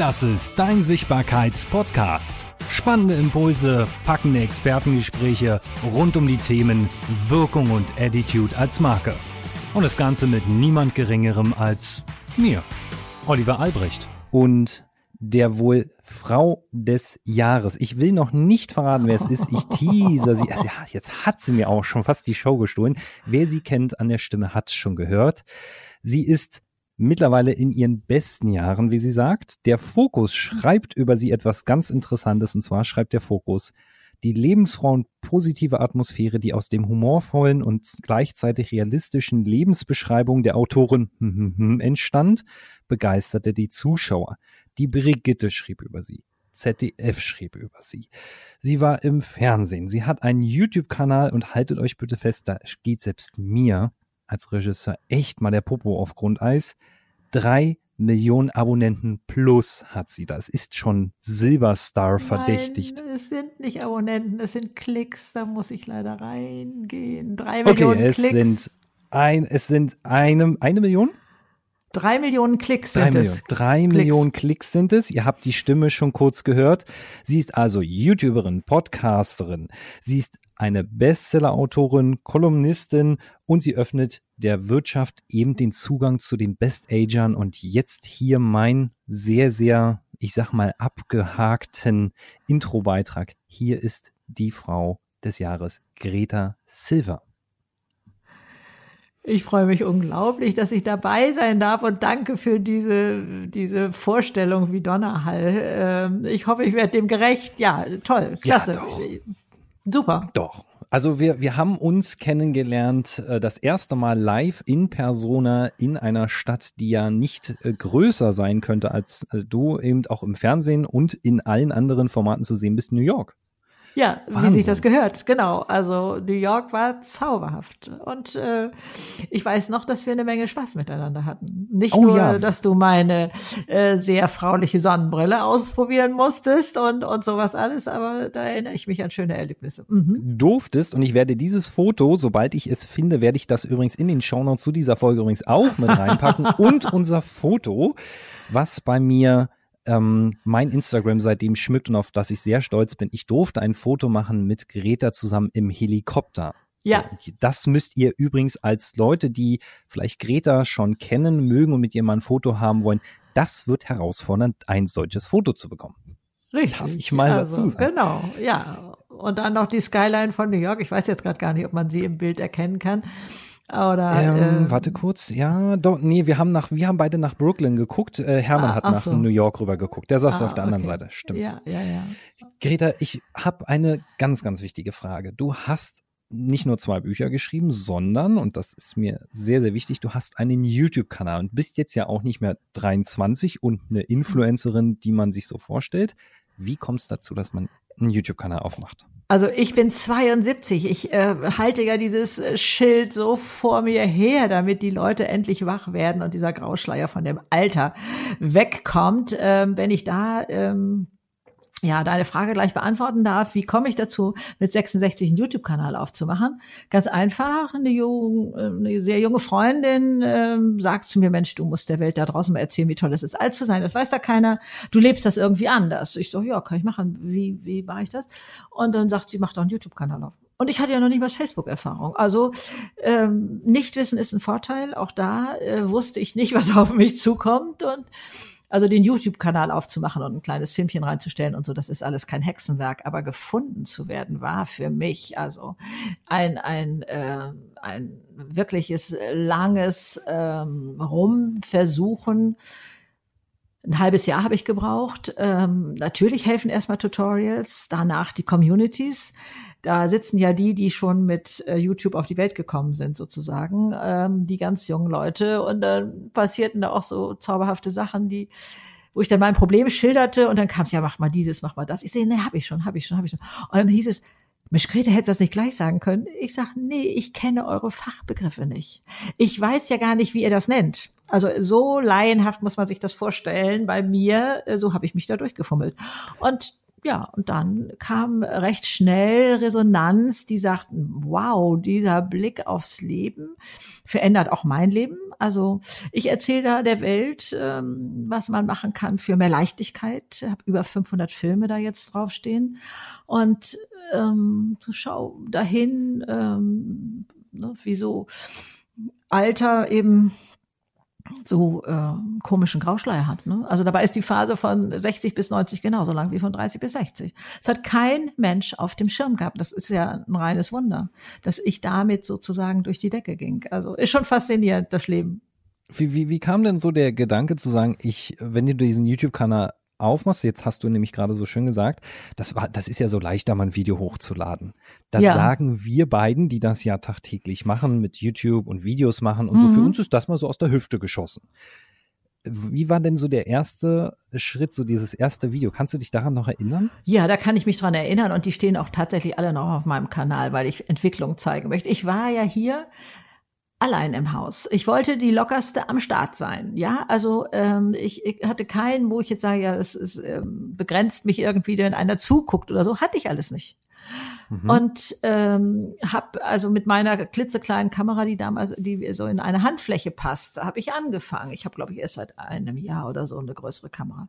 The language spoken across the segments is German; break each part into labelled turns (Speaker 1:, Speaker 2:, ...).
Speaker 1: Das ist dein Sichtbarkeits-Podcast. Spannende Impulse, packende Expertengespräche rund um die Themen Wirkung und Attitude als Marke. Und das Ganze mit niemand Geringerem als mir, Oliver Albrecht.
Speaker 2: Und der wohl Frau des Jahres. Ich will noch nicht verraten, wer es ist. Ich teaser sie. Ja, jetzt hat sie mir auch schon fast die Show gestohlen. Wer sie kennt an der Stimme, hat es schon gehört. Sie ist mittlerweile in ihren besten Jahren, wie sie sagt. Der Fokus schreibt über sie etwas ganz Interessantes. Und zwar schreibt der Fokus, die lebensfroh und positive Atmosphäre, die aus dem humorvollen und gleichzeitig realistischen Lebensbeschreibung der Autorin entstand, begeisterte die Zuschauer. Die Brigitte schrieb über sie. ZDF schrieb über sie. Sie war im Fernsehen. Sie hat einen YouTube-Kanal und haltet euch bitte fest, da geht selbst mir als Regisseur echt mal der Popo auf Grundeis. Drei Millionen Abonnenten plus hat sie. Das ist schon Silberstar verdächtigt.
Speaker 3: Nein, es sind nicht Abonnenten, es sind Klicks. Da muss ich leider reingehen. Drei Millionen
Speaker 2: okay, es
Speaker 3: Klicks.
Speaker 2: Sind ein, es sind eine, eine Million?
Speaker 3: Drei Millionen Klicks
Speaker 2: Drei
Speaker 3: sind
Speaker 2: Millionen.
Speaker 3: es.
Speaker 2: Drei
Speaker 3: Klicks.
Speaker 2: Millionen Klicks sind es. Ihr habt die Stimme schon kurz gehört. Sie ist also YouTuberin, Podcasterin. Sie ist eine Bestseller-Autorin, Kolumnistin und sie öffnet der Wirtschaft eben den Zugang zu den Best-Agern. Und jetzt hier mein sehr, sehr, ich sag mal, abgehakten Intro-Beitrag. Hier ist die Frau des Jahres, Greta Silver.
Speaker 3: Ich freue mich unglaublich, dass ich dabei sein darf und danke für diese, diese Vorstellung wie Donnerhall. Ähm, Ich hoffe, ich werde dem gerecht. Ja, toll, klasse.
Speaker 2: Ja.
Speaker 3: Super.
Speaker 2: Doch. Also wir, wir haben uns kennengelernt, äh, das erste Mal live in Persona in einer Stadt, die ja nicht äh, größer sein könnte als äh, du, eben auch im Fernsehen und in allen anderen Formaten zu sehen bist, New York.
Speaker 3: Ja, wie
Speaker 2: Wahnsinn.
Speaker 3: sich das gehört, genau. Also New York war zauberhaft. Und äh, ich weiß noch, dass wir eine Menge Spaß miteinander hatten. Nicht
Speaker 2: Oh
Speaker 3: nur,
Speaker 2: ja.
Speaker 3: dass du meine äh, sehr frauliche Sonnenbrille ausprobieren musstest und, und sowas alles, aber da erinnere ich mich an schöne Erlebnisse. Mhm.
Speaker 2: Durftest und ich werde dieses Foto, sobald ich es finde, werde ich das übrigens in den Shownotes zu dieser Folge übrigens auch mit reinpacken und unser Foto, was bei mir ähm, mein Instagram seitdem schmückt und auf das ich sehr stolz bin. Ich durfte ein Foto machen mit Greta zusammen im Helikopter.
Speaker 3: Ja.
Speaker 2: So, das müsst ihr übrigens als Leute, die vielleicht Greta schon kennen, mögen und mit ihr mal ein Foto haben wollen, das wird herausfordernd, ein solches Foto zu bekommen.
Speaker 3: Richtig.
Speaker 2: Darf ich mal dazu sagen.
Speaker 3: Genau, ja. Und dann noch die Skyline von New York. Ich weiß jetzt gerade gar nicht, ob man sie im Bild erkennen kann. Oder
Speaker 2: Ähm,
Speaker 3: äh,
Speaker 2: warte kurz, ja, doch, nee, wir haben nach, wir haben beide nach Brooklyn geguckt. Äh, Hermann
Speaker 3: Ah,
Speaker 2: hat
Speaker 3: ach
Speaker 2: nach
Speaker 3: so.
Speaker 2: New York rüber geguckt. Der saß
Speaker 3: Ah,
Speaker 2: auf der anderen
Speaker 3: okay.
Speaker 2: Seite, stimmt.
Speaker 3: Ja, ja, ja.
Speaker 2: Greta, ich habe eine ganz, ganz wichtige Frage. Du hast nicht nur zwei Bücher geschrieben, sondern, und das ist mir sehr, sehr wichtig, du hast einen YouTube-Kanal und bist jetzt ja auch nicht mehr 23 und eine Influencerin, die man sich so vorstellt. Wie kommt es dazu, dass man einen YouTube-Kanal aufmacht?
Speaker 3: Also ich bin 72. Ich äh, halte ja dieses äh, Schild so vor mir her, damit die Leute endlich wach werden und dieser Grauschleier von dem Alter wegkommt. Ähm, wenn ich da ähm, ja deine Frage gleich beantworten darf, wie komme ich dazu, mit 66 einen YouTube-Kanal aufzumachen? Ganz einfach, eine, jung, äh, eine sehr junge Freundin ähm, sagt zu mir, Mensch, du musst der Welt da draußen mal erzählen, wie toll es ist, alt zu sein. Das weiß da keiner. Du lebst das irgendwie anders. Ich so, ja, kann ich machen. Wie, wie mache ich das? Und dann sagt sie, mach doch einen YouTube-Kanal auf. Und ich hatte ja noch nicht mal Facebook-Erfahrung. Also ähm, Nichtwissen ist ein Vorteil. Auch da äh, wusste ich nicht, was auf mich zukommt. Und also den YouTube-Kanal aufzumachen und ein kleines Filmchen reinzustellen und so, das ist alles kein Hexenwerk. Aber gefunden zu werden war für mich also ein ein äh, ein wirkliches langes ähm, Rumversuchen. Ein halbes Jahr habe ich gebraucht. Ähm, natürlich helfen erstmal Tutorials, danach die Communities. Da sitzen ja die, die schon mit äh, YouTube auf die Welt gekommen sind, sozusagen, ähm, die ganz jungen Leute. Und dann passierten da auch so zauberhafte Sachen, die, wo ich dann mein Problem schilderte und dann kam es, ja, mach mal dieses, mach mal das. Ich sehe, nee, hab ich schon, hab ich schon, hab ich schon. Und dann hieß es, Mensch, Grete, hättest du das nicht gleich sagen können? Ich sage, nee, ich kenne eure Fachbegriffe nicht. Ich weiß ja gar nicht, wie ihr das nennt. Also so laienhaft muss man sich das vorstellen. Bei mir, so habe ich mich da durchgefummelt. Und ja, und dann kam recht schnell Resonanz, die sagten, wow, dieser Blick aufs Leben verändert auch mein Leben. Also ich erzähle da der Welt, ähm, was man machen kann für mehr Leichtigkeit. Ich habe über 500 Filme da jetzt draufstehen. Und ähm, schau dahin, ähm, ne, wie so Alter eben so äh, komischen Grauschleier hat. Ne? Also dabei ist die Phase von 60 bis 90 genauso lang wie von 30 bis 60. Es hat kein Mensch auf dem Schirm gehabt. Das ist ja ein reines Wunder, dass ich damit sozusagen durch die Decke ging. Also ist schon faszinierend, das Leben.
Speaker 2: Wie, wie, wie kam denn so der Gedanke zu sagen, ich, wenn du diesen YouTube-Kanal aufmachst, jetzt hast du nämlich gerade so schön gesagt, das war, das ist ja so leicht, da mal ein Video hochzuladen. Das ja. sagen wir beiden, die das ja tagtäglich machen, mit YouTube und Videos machen und mhm. so. Für mhm. uns ist das mal so aus der Hüfte geschossen. Wie war denn so der erste Schritt, so dieses erste Video? Kannst du dich daran noch erinnern?
Speaker 3: Ja, da kann ich mich dran erinnern und die stehen auch tatsächlich alle noch auf meinem Kanal, weil ich Entwicklung zeigen möchte. Ich war ja hier allein im Haus. Ich wollte die lockerste am Start sein. Ja, also ähm, ich, ich hatte keinen, wo ich jetzt sage, ja, es, es ähm, begrenzt mich irgendwie, wenn einer zuguckt oder so. Hatte ich alles nicht. Mhm. Und ähm, habe also mit meiner klitzekleinen Kamera, die damals, die so in eine Handfläche passt, habe ich angefangen. Ich habe, glaube ich, erst seit einem Jahr oder so eine größere Kamera.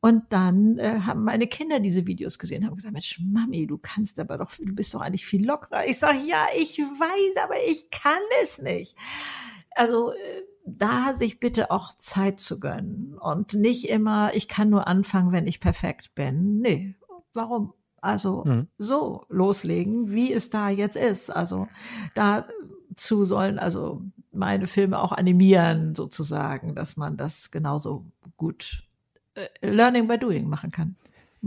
Speaker 3: Und dann äh, haben meine Kinder diese Videos gesehen, haben gesagt, Mensch, Mami, du kannst aber doch, du bist doch eigentlich viel lockerer. Ich sage, ja, ich weiß, aber ich kann es nicht. Also äh, da sich bitte auch Zeit zu gönnen und nicht immer, ich kann nur anfangen, wenn ich perfekt bin. Nee, warum? Also mhm. so loslegen, wie es da jetzt ist. Also dazu sollen also meine Filme auch animieren, sozusagen, dass man das genauso gut äh, Learning by Doing machen kann.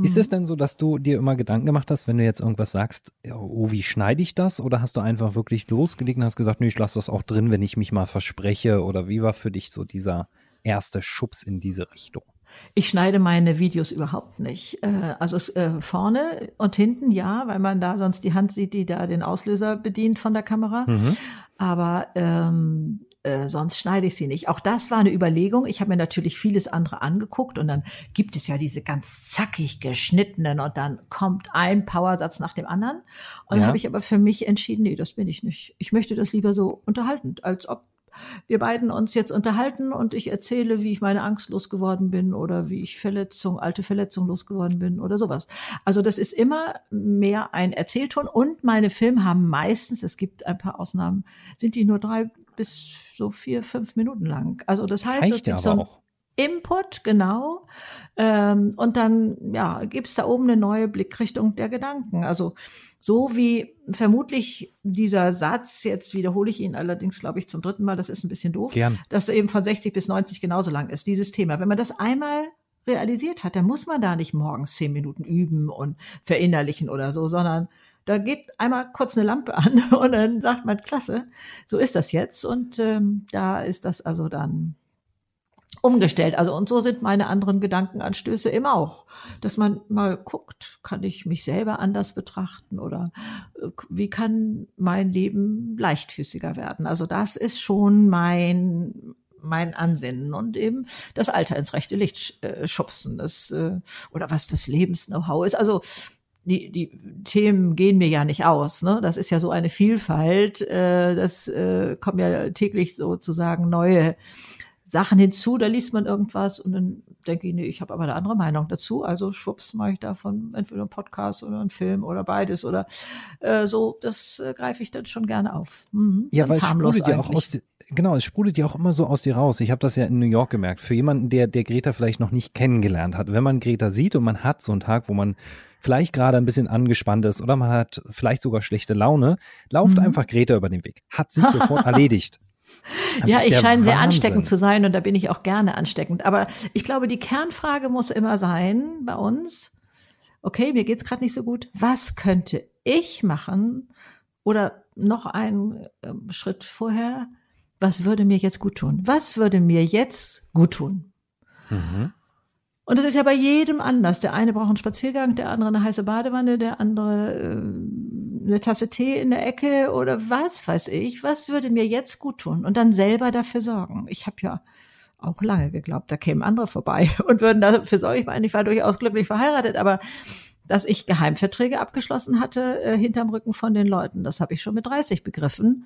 Speaker 2: Ist es mhm. denn so, dass du dir immer Gedanken gemacht hast, wenn du jetzt irgendwas sagst, oh, wie schneide ich das? Oder hast du einfach wirklich losgelegt und hast gesagt, nee, ich lasse das auch drin, wenn ich mich mal verspreche? Oder wie war für dich so dieser erste Schubs in diese Richtung?
Speaker 3: Ich schneide meine Videos überhaupt nicht. Äh, also äh, vorne und hinten ja, weil man da sonst die Hand sieht, die da den Auslöser bedient von der Kamera. Mhm. Aber ähm, äh, sonst schneide ich sie nicht. Auch das war eine Überlegung. Ich habe mir natürlich vieles andere angeguckt und dann gibt es ja diese ganz zackig geschnittenen und dann kommt ein Powersatz nach dem anderen. Und ja. dann habe ich aber für mich entschieden, nee, das bin ich nicht. Ich möchte das lieber so unterhaltend, als ob wir beiden uns jetzt unterhalten und ich erzähle, wie ich meine Angst losgeworden bin oder wie ich Verletzung, alte Verletzung losgeworden bin oder sowas. Also das ist immer mehr ein Erzählton und meine Filme haben meistens, es gibt ein paar Ausnahmen, sind die nur drei bis so vier, fünf Minuten lang. Also das heißt,
Speaker 2: Reicht
Speaker 3: ja
Speaker 2: aber auch.
Speaker 3: Input, genau. Ähm, und dann, ja, gibt's da oben eine neue Blickrichtung der Gedanken. Also so wie vermutlich dieser Satz, jetzt wiederhole ich ihn allerdings, glaube ich, zum dritten Mal, das ist ein bisschen doof,
Speaker 2: Gern.
Speaker 3: dass eben von 60 bis 90 genauso lang ist, dieses Thema. Wenn man das einmal realisiert hat, dann muss man da nicht morgens zehn Minuten üben und verinnerlichen oder so, sondern da geht einmal kurz eine Lampe an und dann sagt man, klasse, so ist das jetzt. Und ähm, da ist das also dann umgestellt. Also und so sind meine anderen Gedankenanstöße immer auch, dass man mal guckt, kann ich mich selber anders betrachten oder äh, wie kann mein Leben leichtfüßiger werden. Also das ist schon mein mein Ansinnen und eben das Alter ins rechte Licht äh, schubsen, das äh, oder was das Lebens-Know-how ist. Also die, die Themen gehen mir ja nicht aus. Ne? Das ist ja so eine Vielfalt. Äh, das äh, kommen ja täglich sozusagen neue Sachen hinzu, da liest man irgendwas und dann denke ich, nee, ich habe aber eine andere Meinung dazu. Also schwupps mache ich davon entweder einen Podcast oder einen Film oder beides oder äh, so. Das äh, greife ich dann schon gerne auf.
Speaker 2: Mhm. Ja, weil es sprudelt ja auch aus, genau, es sprudelt ja auch immer so aus dir raus. Ich habe das ja in New York gemerkt. Für jemanden, der, der Greta vielleicht noch nicht kennengelernt hat, wenn man Greta sieht und man hat so einen Tag, wo man vielleicht gerade ein bisschen angespannt ist oder man hat vielleicht sogar schlechte Laune, lauft mhm. einfach Greta über den Weg. Hat sich sofort erledigt.
Speaker 3: Das ja, ich scheine sehr ansteckend zu sein und da bin ich auch gerne ansteckend. Aber ich glaube, die Kernfrage muss immer sein bei uns, okay, mir geht's gerade nicht so gut, was könnte ich machen? Oder noch einen äh, Schritt vorher, was würde mir jetzt gut tun? Was würde mir jetzt gut tun? Mhm. Und das ist ja bei jedem anders. Der eine braucht einen Spaziergang, der andere eine heiße Badewanne, der andere äh, eine Tasse Tee in der Ecke oder was weiß ich. Was würde mir jetzt gut tun? Und dann selber dafür sorgen. Ich habe ja auch lange geglaubt, da kämen andere vorbei und würden dafür sorgen. Ich meine, ich war durchaus glücklich verheiratet, aber dass ich Geheimverträge abgeschlossen hatte äh, hinterm Rücken von den Leuten, das habe ich schon mit 30 begriffen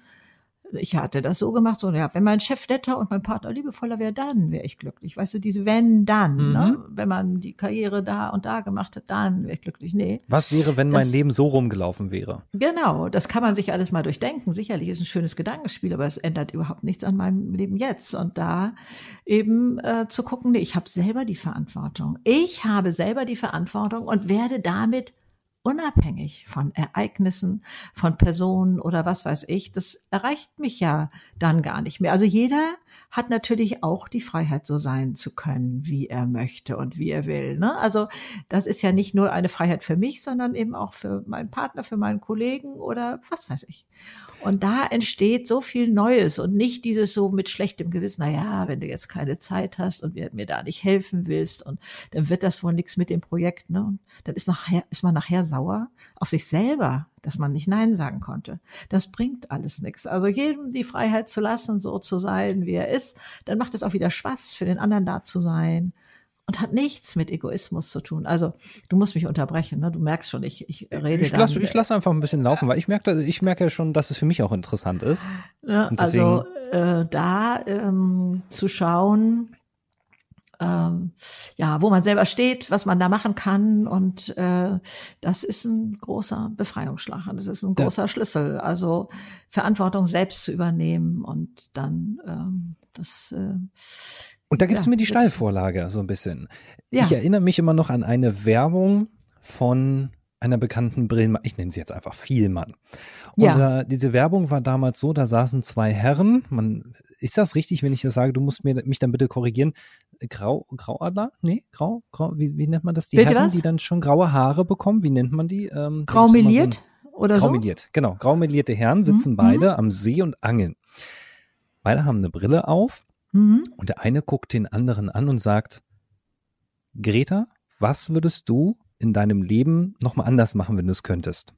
Speaker 3: ich hatte das so gemacht, so, ja, wenn mein Chef netter und mein Partner liebevoller wäre, dann wäre ich glücklich. Weißt du, diese wenn, dann, ne? mhm. ne? Wenn man die Karriere da und da gemacht hat, dann wäre ich glücklich. Nee.
Speaker 2: Was wäre, wenn das, mein Leben so rumgelaufen wäre?
Speaker 3: Genau, das kann man sich alles mal durchdenken. Sicherlich ist ein schönes Gedankenspiel, aber es ändert überhaupt nichts an meinem Leben jetzt. Und da eben äh, zu gucken, nee, ich habe selber die Verantwortung. Ich habe selber die Verantwortung und werde damit unabhängig von Ereignissen, von Personen oder was weiß ich, das erreicht mich ja dann gar nicht mehr. Also jeder hat natürlich auch die Freiheit, so sein zu können, wie er möchte und wie er will. Ne? Also das ist ja nicht nur eine Freiheit für mich, sondern eben auch für meinen Partner, für meinen Kollegen oder was weiß ich. Und da entsteht so viel Neues und nicht dieses so mit schlechtem Gewissen, na ja, wenn du jetzt keine Zeit hast und mir da nicht helfen willst und dann wird das wohl nichts mit dem Projekt, ne? Dann ist nachher, ist man nachher sauer auf sich selber, dass man nicht Nein sagen konnte. Das bringt alles nichts. Also jedem die Freiheit zu lassen, so zu sein, wie er ist, dann macht es auch wieder Spaß, für den anderen da zu sein und hat nichts mit Egoismus zu tun. Also du musst mich unterbrechen, ne? Du merkst schon, ich, ich rede
Speaker 2: ich lasse ich lass einfach ein bisschen laufen, weil ich merke, ich merke schon, dass es für mich auch interessant ist.
Speaker 3: Ja, also äh, da ähm, zu schauen, ähm, ja, wo man selber steht, was man da machen kann. Und äh, das ist ein großer Befreiungsschlag. Das ist ein großer ja. Schlüssel. Also Verantwortung selbst zu übernehmen und dann ähm, das. Äh,
Speaker 2: und da gibt's ja, mir die Steilvorlage so ein bisschen. Ja. Ich erinnere mich immer noch an eine Werbung von einer bekannten Brillen, ich nenne sie jetzt einfach Vielmann. Und ja. äh, diese Werbung war damals so, da saßen zwei Herren, man, ist das richtig, wenn ich das sage, du musst mir, mich dann bitte korrigieren, Grau, Grauadler? Nee, Grau, Grau wie, wie nennt man das? Die
Speaker 3: Bitte
Speaker 2: Herren,
Speaker 3: was?
Speaker 2: die dann schon graue Haare bekommen, wie nennt man die?
Speaker 3: Ähm, Graumeliert so oder
Speaker 2: so? Graumeliert, genau. Graumelierte Herren sitzen mhm. beide mhm. am See und angeln. Beide haben eine Brille auf mhm. und der eine guckt den anderen an und sagt, Greta, was würdest du in deinem Leben nochmal anders machen, wenn du es könntest?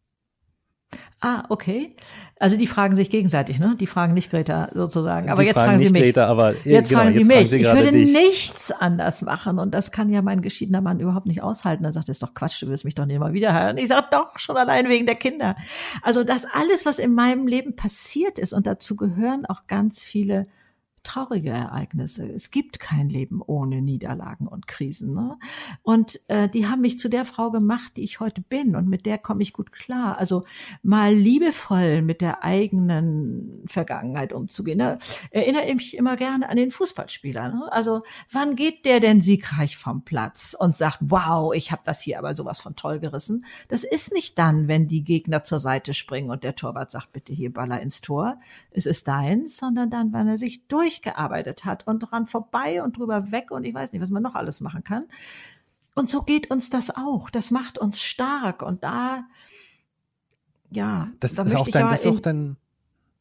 Speaker 3: Ah, okay. Also die fragen sich gegenseitig, ne? Die fragen nicht Greta sozusagen. Aber
Speaker 2: die
Speaker 3: jetzt fragen, fragen
Speaker 2: sie
Speaker 3: mich.
Speaker 2: Greta, aber
Speaker 3: jetzt genau, fragen sie jetzt mich. Fragen sie ich würde dich. nichts anders machen und das kann ja mein geschiedener Mann überhaupt nicht aushalten. Er sagt, das ist doch Quatsch, du wirst mich doch nicht mal wieder heiraten. Ich sage doch schon allein wegen der Kinder. Also das alles, was in meinem Leben passiert ist und dazu gehören auch ganz viele traurige Ereignisse. Es gibt kein Leben ohne Niederlagen und Krisen. Ne? Und äh, die haben mich zu der Frau gemacht, die ich heute bin und mit der komme ich gut klar. Also mal liebevoll mit der eigenen Vergangenheit umzugehen. Da erinnere ich mich immer gerne an den Fußballspieler. Ne? Also wann geht der denn siegreich vom Platz und sagt, wow, ich habe das hier aber sowas von toll gerissen. Das ist nicht dann, wenn die Gegner zur Seite springen und der Torwart sagt, bitte hier Baller ins Tor. Es ist deins, sondern dann, wenn er sich durch durchgearbeitet hat und dran vorbei und drüber weg und ich weiß nicht, was man noch alles machen kann. Und so geht uns das auch. Das macht uns stark und da, ja,
Speaker 2: das
Speaker 3: da
Speaker 2: ist auch dein, das ist auch dein,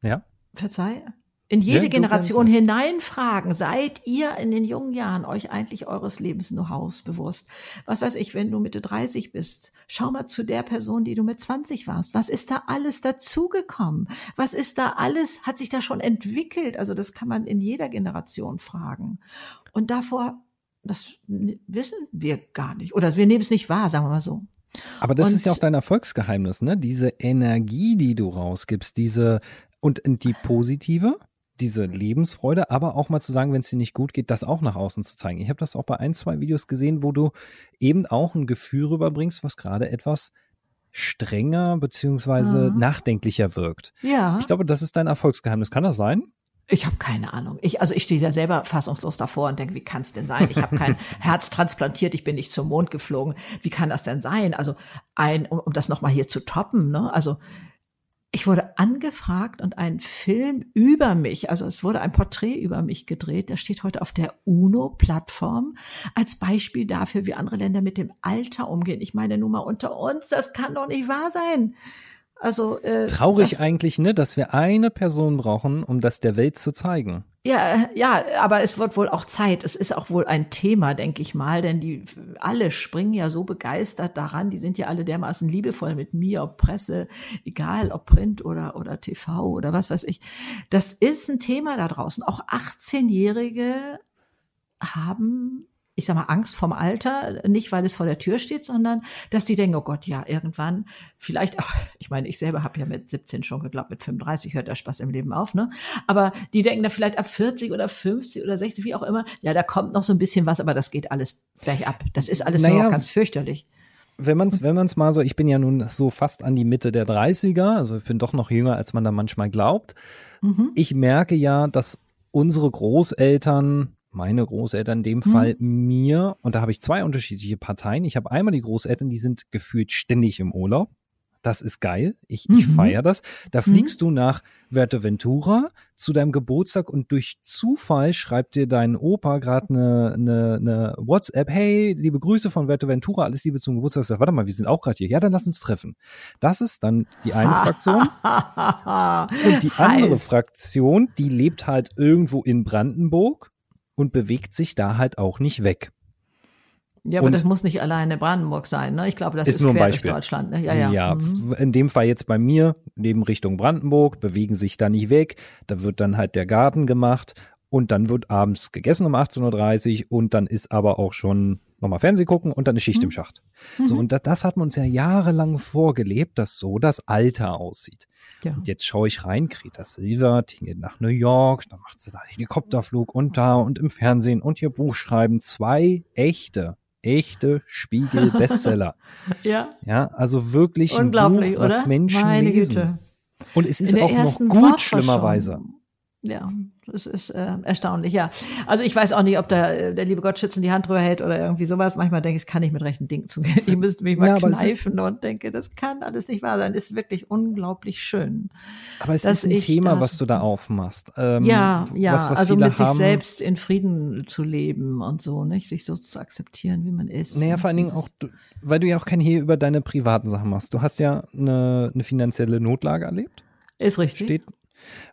Speaker 2: ja.
Speaker 3: Verzeih in jede ja, Generation hineinfragen, seid ihr in den jungen Jahren euch eigentlich eures Lebens Know-hows bewusst? Was weiß ich, wenn du Mitte 30 bist, schau mal zu der Person, die du mit 20 warst. Was ist da alles dazugekommen? Was ist da alles, hat sich da schon entwickelt? Also das kann man in jeder Generation fragen. Und davor, das wissen wir gar nicht. Oder wir nehmen es nicht wahr, sagen wir mal so.
Speaker 2: Aber das und, ist ja auch dein Erfolgsgeheimnis, ne? Diese Energie, die du rausgibst, diese und die positive, diese Lebensfreude, aber auch mal zu sagen, wenn es dir nicht gut geht, das auch nach außen zu zeigen. Ich habe das auch bei ein, zwei Videos gesehen, wo du eben auch ein Gefühl rüberbringst, was gerade etwas strenger beziehungsweise mhm. nachdenklicher wirkt.
Speaker 3: Ja.
Speaker 2: Ich glaube, das ist dein Erfolgsgeheimnis. Kann das sein?
Speaker 3: Ich habe keine Ahnung. Ich, also ich stehe ja selber fassungslos davor und denke, wie kann es denn sein? Ich habe kein Herz transplantiert, ich bin nicht zum Mond geflogen. Wie kann das denn sein? Also ein, um, um das nochmal hier zu toppen, ne? Also ich wurde angefragt und ein Film über mich, also es wurde ein Porträt über mich gedreht, der steht heute auf der UNO-Plattform als Beispiel dafür, wie andere Länder mit dem Alter umgehen. Ich meine, nur mal unter uns, das kann doch nicht wahr sein. Also
Speaker 2: äh, traurig eigentlich, ne, dass wir eine Person brauchen, um das der Welt zu zeigen.
Speaker 3: Ja, ja, aber es wird wohl auch Zeit. Es ist auch wohl ein Thema, denke ich mal, denn die alle springen ja so begeistert daran. Die sind ja alle dermaßen liebevoll mit mir, ob Presse, egal ob Print oder oder TV oder was weiß ich. Das ist ein Thema da draußen. Auch 18-Jährige haben ich sag mal, Angst vom Alter, nicht weil es vor der Tür steht, sondern dass die denken, oh Gott, ja, irgendwann, vielleicht auch, ich meine, ich selber habe ja mit 17 schon geglaubt, mit 35 hört der Spaß im Leben auf, ne? Aber die denken da vielleicht ab 40 oder 50 oder 60, wie auch immer, ja, da kommt noch so ein bisschen was, aber das geht alles gleich ab. Das ist alles naja, nur ganz fürchterlich
Speaker 2: wenn man es wenn man's mal so, ich bin ja nun so fast an die Mitte der 30er, also ich bin doch noch jünger, als man da manchmal glaubt. Mhm. Ich merke ja, dass unsere Großeltern meine Großeltern in dem hm. Fall mir, und da habe ich zwei unterschiedliche Parteien. Ich habe einmal die Großeltern, die sind gefühlt ständig im Urlaub. Das ist geil. Ich, mhm. ich feiere das. Da mhm. fliegst mhm. du nach Ventura zu deinem Geburtstag und durch Zufall schreibt dir dein Opa gerade eine, eine, eine WhatsApp. Hey, liebe Grüße von Ventura, alles Liebe zum Geburtstag. Sag, warte mal, wir sind auch gerade hier. Ja, dann lass uns treffen. Das ist dann die eine Fraktion. und die andere Heiß. Fraktion, die lebt halt irgendwo in Brandenburg und bewegt sich da halt auch nicht weg.
Speaker 3: Ja, aber und das muss nicht alleine Brandenburg sein, ne? Ich glaube, das ist, ist nur quer durch Deutschland. Ne?
Speaker 2: Ja, ja. ja mhm. in dem Fall jetzt bei mir, neben Richtung Brandenburg, bewegen sich da nicht weg. Da wird dann halt der Garten gemacht und dann wird abends gegessen um 18.30 Uhr und dann ist aber auch schon nochmal Fernseh gucken und dann ist Schicht mhm. im Schacht. Mhm. So, und das, das hat man uns ja jahrelang vorgelebt, dass so das Alter aussieht. Ja. Und jetzt schaue ich rein, Greta Silver tingelt nach New York, dann macht sie da Helikopterflug und da und im Fernsehen und ihr Buch schreiben. Zwei echte, echte Spiegel-Bestseller.
Speaker 3: ja.
Speaker 2: Ja, also wirklich ein Buch, was oder? Menschen Meine lesen. Güte. Und es ist auch noch gut, schlimmerweise.
Speaker 3: Ja, das ist äh, erstaunlich, ja. Also ich weiß auch nicht, ob da äh, der liebe Gott schützen die Hand drüber hält oder irgendwie sowas. Manchmal denke ich, es kann nicht mit rechten Dingen zugehen. Ich müsste mich mal ja, kneifen und denke, das kann alles nicht wahr sein. Das ist wirklich unglaublich schön.
Speaker 2: Aber es ist ein Thema, das, was du da aufmachst.
Speaker 3: Ähm, ja, ja, was, was also mit sich selbst in Frieden zu leben und so, nicht? Sich so zu akzeptieren, wie man ist.
Speaker 2: Naja, vor allen Dingen auch, weil du ja auch kein Hehl über deine privaten Sachen machst. Du hast ja eine, eine finanzielle Notlage erlebt.
Speaker 3: Ist richtig.
Speaker 2: Steht,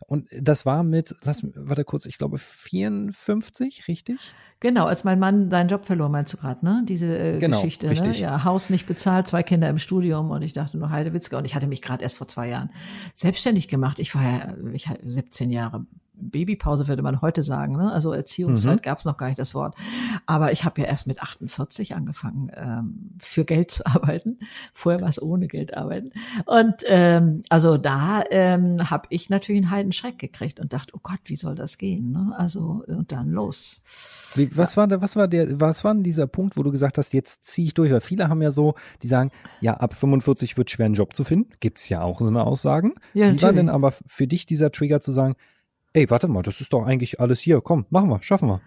Speaker 2: und das war mit, lass, warte kurz, ich glaube 54, richtig?
Speaker 3: Genau, als mein Mann seinen Job verlor, meinst du gerade, ne? Diese äh, genau, Geschichte, ne? richtig. ne? Ja, Haus nicht bezahlt, zwei Kinder im Studium und ich dachte nur Heidewitzka und ich hatte mich gerade erst vor zwei Jahren selbstständig gemacht. Ich war ja, ich 17 Jahre Babypause würde man heute sagen. Ne? Also Erziehungszeit mhm. gab es noch gar nicht das Wort. Aber ich habe ja erst mit 48 angefangen, ähm, für Geld zu arbeiten. Vorher war es ohne Geld arbeiten. Und ähm, also da ähm, habe ich natürlich einen Heidenschreck gekriegt und dachte, oh Gott, wie soll das gehen? Ne? Also und dann los.
Speaker 2: Wie, was war der, was war der, was war denn dieser Punkt, wo du gesagt hast, jetzt ziehe ich durch? Weil viele haben ja so, die sagen, ja, ab 45 wird schwer, einen Job zu finden. Gibt's ja auch so eine Aussagen. Ja, Wie war denn aber für dich dieser Trigger zu sagen, ey, warte mal, das ist doch eigentlich alles hier. Komm, machen wir, schaffen wir.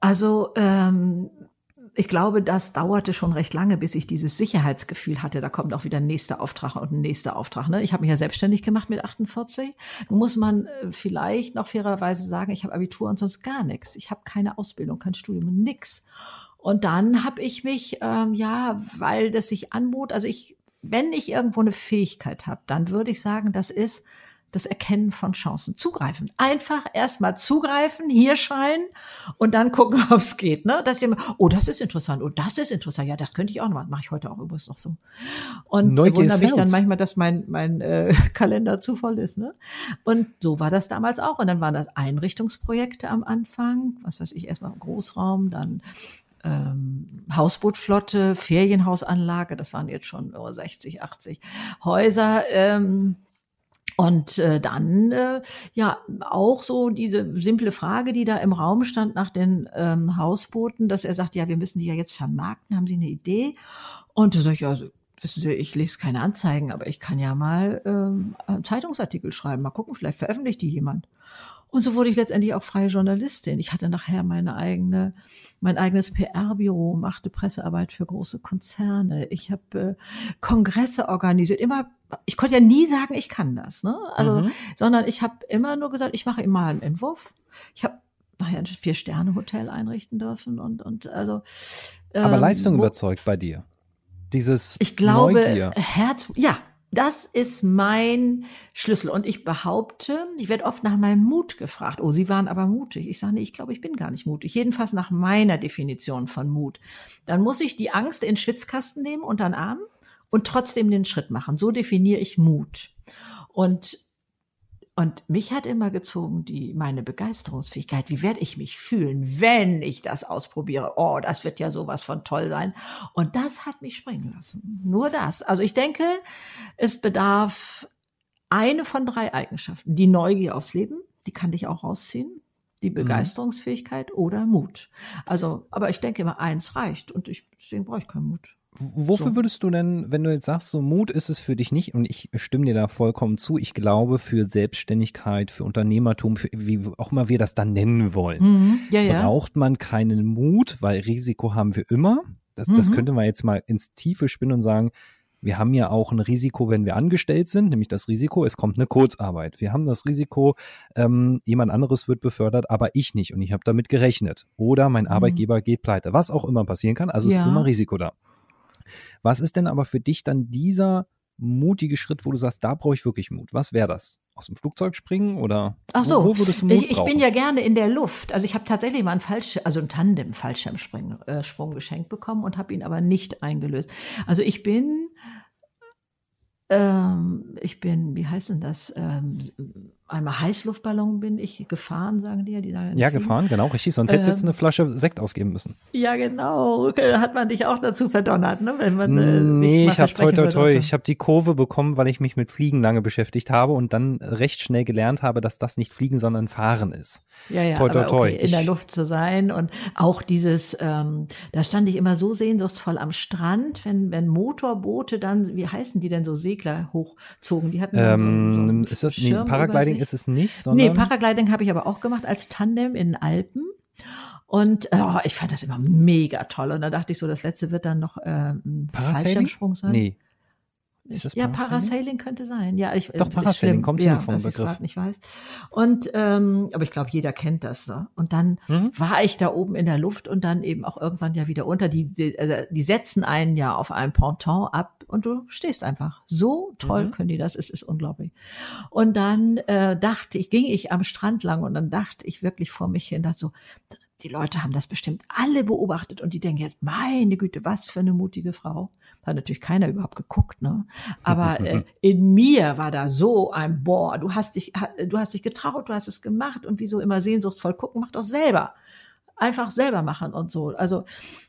Speaker 3: Also ähm, ich glaube, das dauerte schon recht lange, bis ich dieses Sicherheitsgefühl hatte. Da kommt auch wieder ein nächster Auftrag und ein nächster Auftrag. Ne? Ich habe mich ja selbstständig gemacht mit 48. Nun muss man äh, vielleicht noch fairerweise sagen, ich habe Abitur und sonst gar nichts. Ich habe keine Ausbildung, kein Studium, nix. Und dann habe ich mich, ähm, ja, weil das sich anbot, also ich, wenn ich irgendwo eine Fähigkeit habe, dann würde ich sagen, das ist das Erkennen von Chancen. Zugreifen. Einfach erstmal zugreifen, hier scheinen und dann gucken, ob es geht. Ne? Dass ihr, oh, das ist interessant, oh, das ist interessant. Ja, das könnte ich auch noch machen. Mache ich heute auch übrigens noch so. Und Neugier wundere mich dann manchmal, dass mein, mein äh, Kalender zu voll ist. Ne? Und so war das damals auch. Und dann waren das Einrichtungsprojekte am Anfang. Was weiß ich, erstmal im Großraum, dann ähm, Hausbootflotte, Ferienhausanlage, das waren jetzt schon oh, 60, 80 Häuser. Ähm, und äh, dann äh, ja auch so diese simple Frage, die da im Raum stand nach den ähm, Hausbooten, dass er sagt, ja, wir müssen die ja jetzt vermarkten, haben Sie eine Idee? Und da sag ich, also wissen Sie, ich lese keine Anzeigen, aber ich kann ja mal ähm, Zeitungsartikel schreiben, mal gucken, vielleicht veröffentlicht die jemand. Und so wurde ich letztendlich auch freie Journalistin. Ich hatte nachher meine eigene, mein eigenes PR-Büro, machte Pressearbeit für große Konzerne. Ich habe äh, Kongresse organisiert. Immer, ich konnte ja nie sagen, ich kann das, ne? Also, mhm. sondern ich habe immer nur gesagt, ich mache immer einen Entwurf. Ich habe nachher ein Vier-Sterne-Hotel einrichten dürfen und und also.
Speaker 2: Ähm, Aber Leistung überzeugt bei dir. Dieses
Speaker 3: ich glaube, Neugier. Herz, ja, das ist mein Schlüssel. Und ich behaupte, ich werde oft nach meinem Mut gefragt. Oh, Sie waren aber mutig. Ich sage, nee, ich glaube, ich bin gar nicht mutig. Jedenfalls nach meiner Definition von Mut. Dann muss ich die Angst in den Schwitzkasten nehmen unter den Arm und trotzdem den Schritt machen. So definiere ich Mut. Und Und mich hat immer gezogen die meine Begeisterungsfähigkeit. Wie werde ich mich fühlen, wenn ich das ausprobiere? Oh, das wird ja sowas von toll sein. Und das hat mich springen lassen. Nur das. Also ich denke, es bedarf eine von drei Eigenschaften. Die Neugier aufs Leben, die kann dich auch rausziehen. Die mhm. Begeisterungsfähigkeit mhm. oder Mut. Also, aber ich denke immer, eins reicht und ich, deswegen brauche ich keinen Mut.
Speaker 2: Wofür so. würdest du denn, wenn du jetzt sagst, so Mut ist es für dich nicht, und ich stimme dir da vollkommen zu, ich glaube, für Selbstständigkeit, für Unternehmertum, für wie auch immer wir das dann nennen wollen, mhm. ja, ja. braucht man keinen Mut, weil Risiko haben wir immer. Das, mhm. das könnte man jetzt mal ins Tiefe spinnen und sagen, wir haben ja auch ein Risiko, wenn wir angestellt sind, nämlich das Risiko, es kommt eine Kurzarbeit. Wir haben das Risiko, ähm, jemand anderes wird befördert, aber ich nicht und ich habe damit gerechnet. Oder mein mhm. Arbeitgeber geht pleite, was auch immer passieren kann. Also ja. ist immer Risiko da. Was ist denn aber für dich dann dieser mutige Schritt, wo du sagst, da brauche ich wirklich Mut? Was wäre das? Aus dem Flugzeug springen oder
Speaker 3: Ach so, wo, wo würdest du Mut ich, ich bin ja gerne in der Luft. Also ich habe tatsächlich mal einen Fallschirm, also einen Tandem Fallschirmsprung äh, Sprung geschenkt bekommen und habe ihn aber nicht eingelöst. Also ich bin ähm, ich bin, wie heißt denn das? Ähm, einmal Heißluftballon bin ich gefahren, sagen die ja. Die sagen
Speaker 2: ja, gefahren, genau, richtig. Sonst hättest du ähm, jetzt eine Flasche Sekt ausgeben müssen.
Speaker 3: Ja, genau. Hat man dich auch dazu verdonnert, ne? Wenn man,
Speaker 2: äh, nee, ich habe toi, toi, toi. Ich habe die Kurve bekommen, weil ich mich mit Fliegen lange beschäftigt habe und dann recht schnell gelernt habe, dass das nicht Fliegen, sondern Fahren ist.
Speaker 3: Ja, ja, toi, toi, toi. Okay, in der Luft zu sein und auch dieses, ähm, da stand ich immer so sehnsuchtsvoll am Strand, wenn, wenn Motorboote dann, wie heißen die denn so, Segler hochzogen? Die hatten
Speaker 2: ähm, so, so ist das, nee, Paragliding ist es nicht, sondern.
Speaker 3: Nee, Paragliding habe ich aber auch gemacht als Tandem in den Alpen. Und oh, ich fand das immer mega toll. Und da dachte ich so, das letzte wird dann noch äh, ein Fallschirmsprung sein. Nee. Ist das ja, Parasailing könnte sein. Ja, ich,
Speaker 2: Doch, Parasailing kommt ja, vom Begriff.
Speaker 3: nicht weiß. Und, ähm, aber ich glaube, jeder kennt das. So. Und dann mhm. war ich da oben in der Luft und dann eben auch irgendwann ja wieder unter. Die, die, also die setzen einen ja auf einem Ponton ab und du stehst einfach. So toll mhm. können die das, es ist unglaublich. Und dann äh, dachte ich, ging ich am Strand lang und dann dachte ich wirklich vor mich hin, dachte so, die Leute haben das bestimmt alle beobachtet und die denken jetzt, meine Güte, was für eine mutige Frau. Hat natürlich keiner überhaupt geguckt, ne? Aber äh, in mir war da so ein Boah, du hast dich, du hast dich getraut, du hast es gemacht und wieso immer sehnsuchtsvoll gucken, mach doch selber. Einfach selber machen und so. Also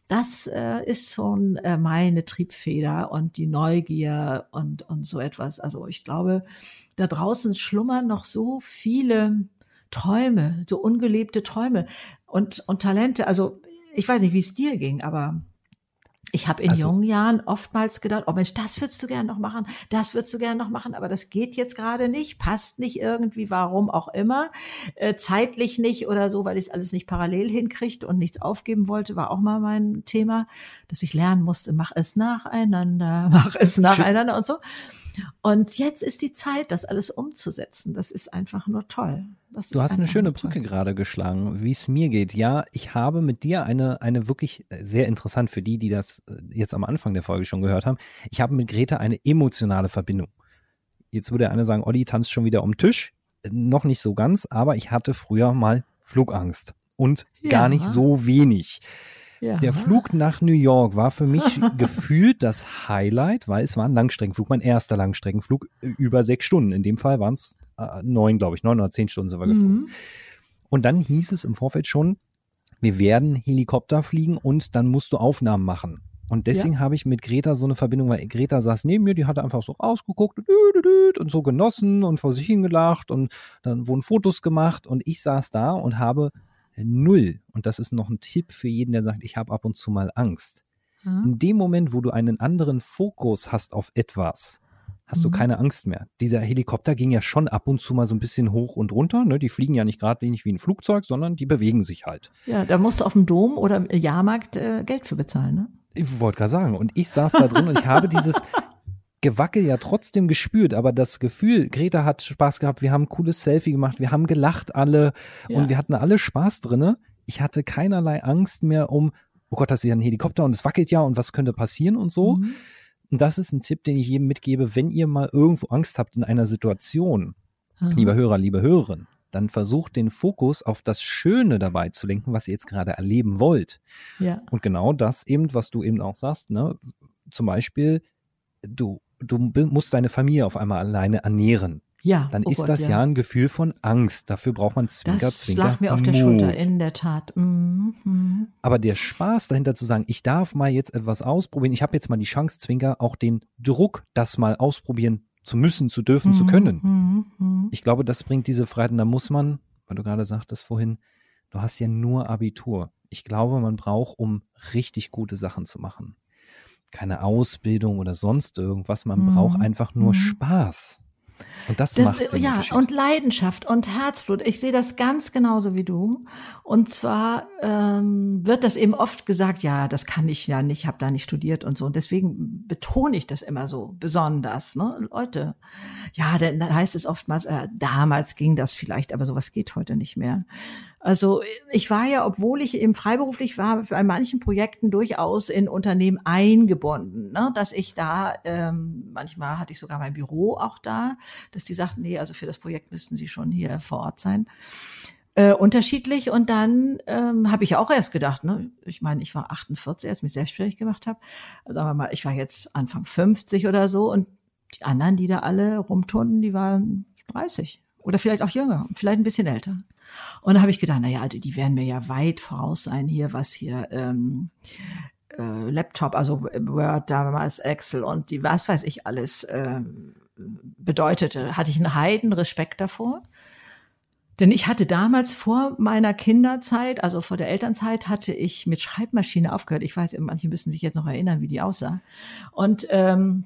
Speaker 3: das äh, ist schon äh, meine Triebfeder und die Neugier und, und so etwas. Also ich glaube, da draußen schlummern noch so viele Träume, so ungelebte Träume und, und Talente. Also ich weiß nicht, wie es dir ging, aber ich habe in also, jungen Jahren oftmals gedacht, oh Mensch, das würdest du gern noch machen, das würdest du gern noch machen, aber das geht jetzt gerade nicht, passt nicht irgendwie, warum auch immer, äh, zeitlich nicht oder so, weil ich es alles nicht parallel hinkriegte und nichts aufgeben wollte, war auch mal mein Thema, dass ich lernen musste, mach es nacheinander, mach es nacheinander und so. Und jetzt ist die Zeit, das alles umzusetzen. Das ist einfach nur toll.
Speaker 2: Du hast eine schöne Brücke gerade geschlagen, wie es mir geht. Ja, ich habe mit dir eine, eine wirklich äh, sehr interessant für die, die das äh, jetzt am Anfang der Folge schon gehört haben. Ich habe mit Greta eine emotionale Verbindung. Jetzt würde einer sagen, Olli tanzt schon wieder um Tisch. Äh, noch nicht so ganz, aber ich hatte früher mal Flugangst und ja. gar nicht so wenig. Ja. Der Flug nach New York war für mich gefühlt das Highlight, weil es war ein Langstreckenflug, mein erster Langstreckenflug äh, über sechs Stunden. In dem Fall waren es äh, neun, glaube ich, neun oder zehn Stunden sind wir geflogen. Mhm. Und dann hieß es im Vorfeld schon, wir werden Helikopter fliegen und dann musst du Aufnahmen machen. Und deswegen ja. habe ich mit Greta so eine Verbindung, weil Greta saß neben mir, die hatte einfach so rausgeguckt und so genossen und vor sich hingelacht und dann wurden Fotos gemacht und ich saß da und habe null, und das ist noch ein Tipp für jeden, der sagt, ich habe ab und zu mal Angst. Mhm. In dem Moment, wo du einen anderen Fokus hast auf etwas, hast mhm. du keine Angst mehr. Dieser Helikopter ging ja schon ab und zu mal so ein bisschen hoch und runter. Ne? Die fliegen ja nicht geradlinig wie ein Flugzeug, sondern die bewegen sich halt.
Speaker 3: Ja, da musst du auf dem Dom oder im Jahrmarkt äh, Geld für bezahlen, ne?
Speaker 2: Ich wollte gerade sagen. Und ich saß da drin und ich habe dieses, Gewackel ja trotzdem gespürt, aber das Gefühl, Greta hat Spaß gehabt, wir haben ein cooles Selfie gemacht, wir haben gelacht alle ja. und wir hatten alle Spaß drinne. Ich hatte keinerlei Angst mehr um, oh Gott, das ist ja ein Helikopter und es wackelt ja und was könnte passieren und so. Mhm. Und das ist ein Tipp, den ich jedem mitgebe, wenn ihr mal irgendwo Angst habt in einer Situation, mhm. lieber Hörer, liebe Hörerin, dann versucht den Fokus auf das Schöne dabei zu lenken, was ihr jetzt gerade erleben wollt. Ja. Und genau das eben, was du eben auch sagst, ne? Zum Beispiel, du du musst deine Familie auf einmal alleine ernähren.
Speaker 3: Ja,
Speaker 2: dann
Speaker 3: oh
Speaker 2: ist
Speaker 3: Gott,
Speaker 2: das ja. ein Gefühl von Angst. Dafür braucht man Zwinker,
Speaker 3: Das
Speaker 2: Zwinker,
Speaker 3: lag mir auf der
Speaker 2: Mut.
Speaker 3: Schulter, in der Tat. Mhm. mhm.
Speaker 2: Aber der Spaß dahinter zu sagen, ich darf mal jetzt etwas ausprobieren, ich habe jetzt mal die Chance, Zwinker, auch den Druck, das mal ausprobieren zu müssen, zu dürfen, zu können.
Speaker 3: Mhm. Mhm.
Speaker 2: Ich glaube, das bringt diese Freiheit. Und da muss man, weil du gerade sagtest vorhin, du hast ja nur Abitur. Ich glaube, man braucht, um richtig gute Sachen zu machen, keine Ausbildung oder sonst irgendwas. Man
Speaker 3: Mhm.
Speaker 2: braucht einfach nur
Speaker 3: Mhm.
Speaker 2: Spaß. Und das,
Speaker 3: Das,
Speaker 2: macht den
Speaker 3: ja, und Leidenschaft und Herzblut. Ich sehe das ganz genauso wie du. Und zwar ähm, wird das eben oft gesagt, ja, das kann ich ja nicht, habe da nicht studiert und so. Und deswegen betone ich das immer so besonders. Ne? Leute, ja, dann heißt es oftmals, äh, damals ging das vielleicht, aber sowas geht heute nicht mehr. Also ich war ja, obwohl ich eben freiberuflich war, bei manchen Projekten durchaus in Unternehmen eingebunden, ne? dass ich da, ähm, manchmal hatte ich sogar mein Büro auch da, dass die sagten, nee, also für das Projekt müssten sie schon hier vor Ort sein. Äh, unterschiedlich und dann ähm, habe ich auch erst gedacht, ne, ich meine, ich war 48, als ich mich selbstständig gemacht habe. Also sagen wir mal, ich war jetzt Anfang 50 oder so und die anderen, die da alle rumturnten, die waren 30 oder vielleicht auch jünger, vielleicht ein bisschen älter. Und da habe ich gedacht, na ja, also die werden mir ja weit voraus sein hier, was hier ähm, äh, Laptop, also Word, damals Excel und die was weiß ich alles äh, bedeutete. Hatte ich einen heiden Respekt davor. Denn ich hatte damals vor meiner Kinderzeit, also vor der Elternzeit, hatte ich mit Schreibmaschine aufgehört. Ich weiß, manche müssen sich jetzt noch erinnern, wie die aussah. Und ähm,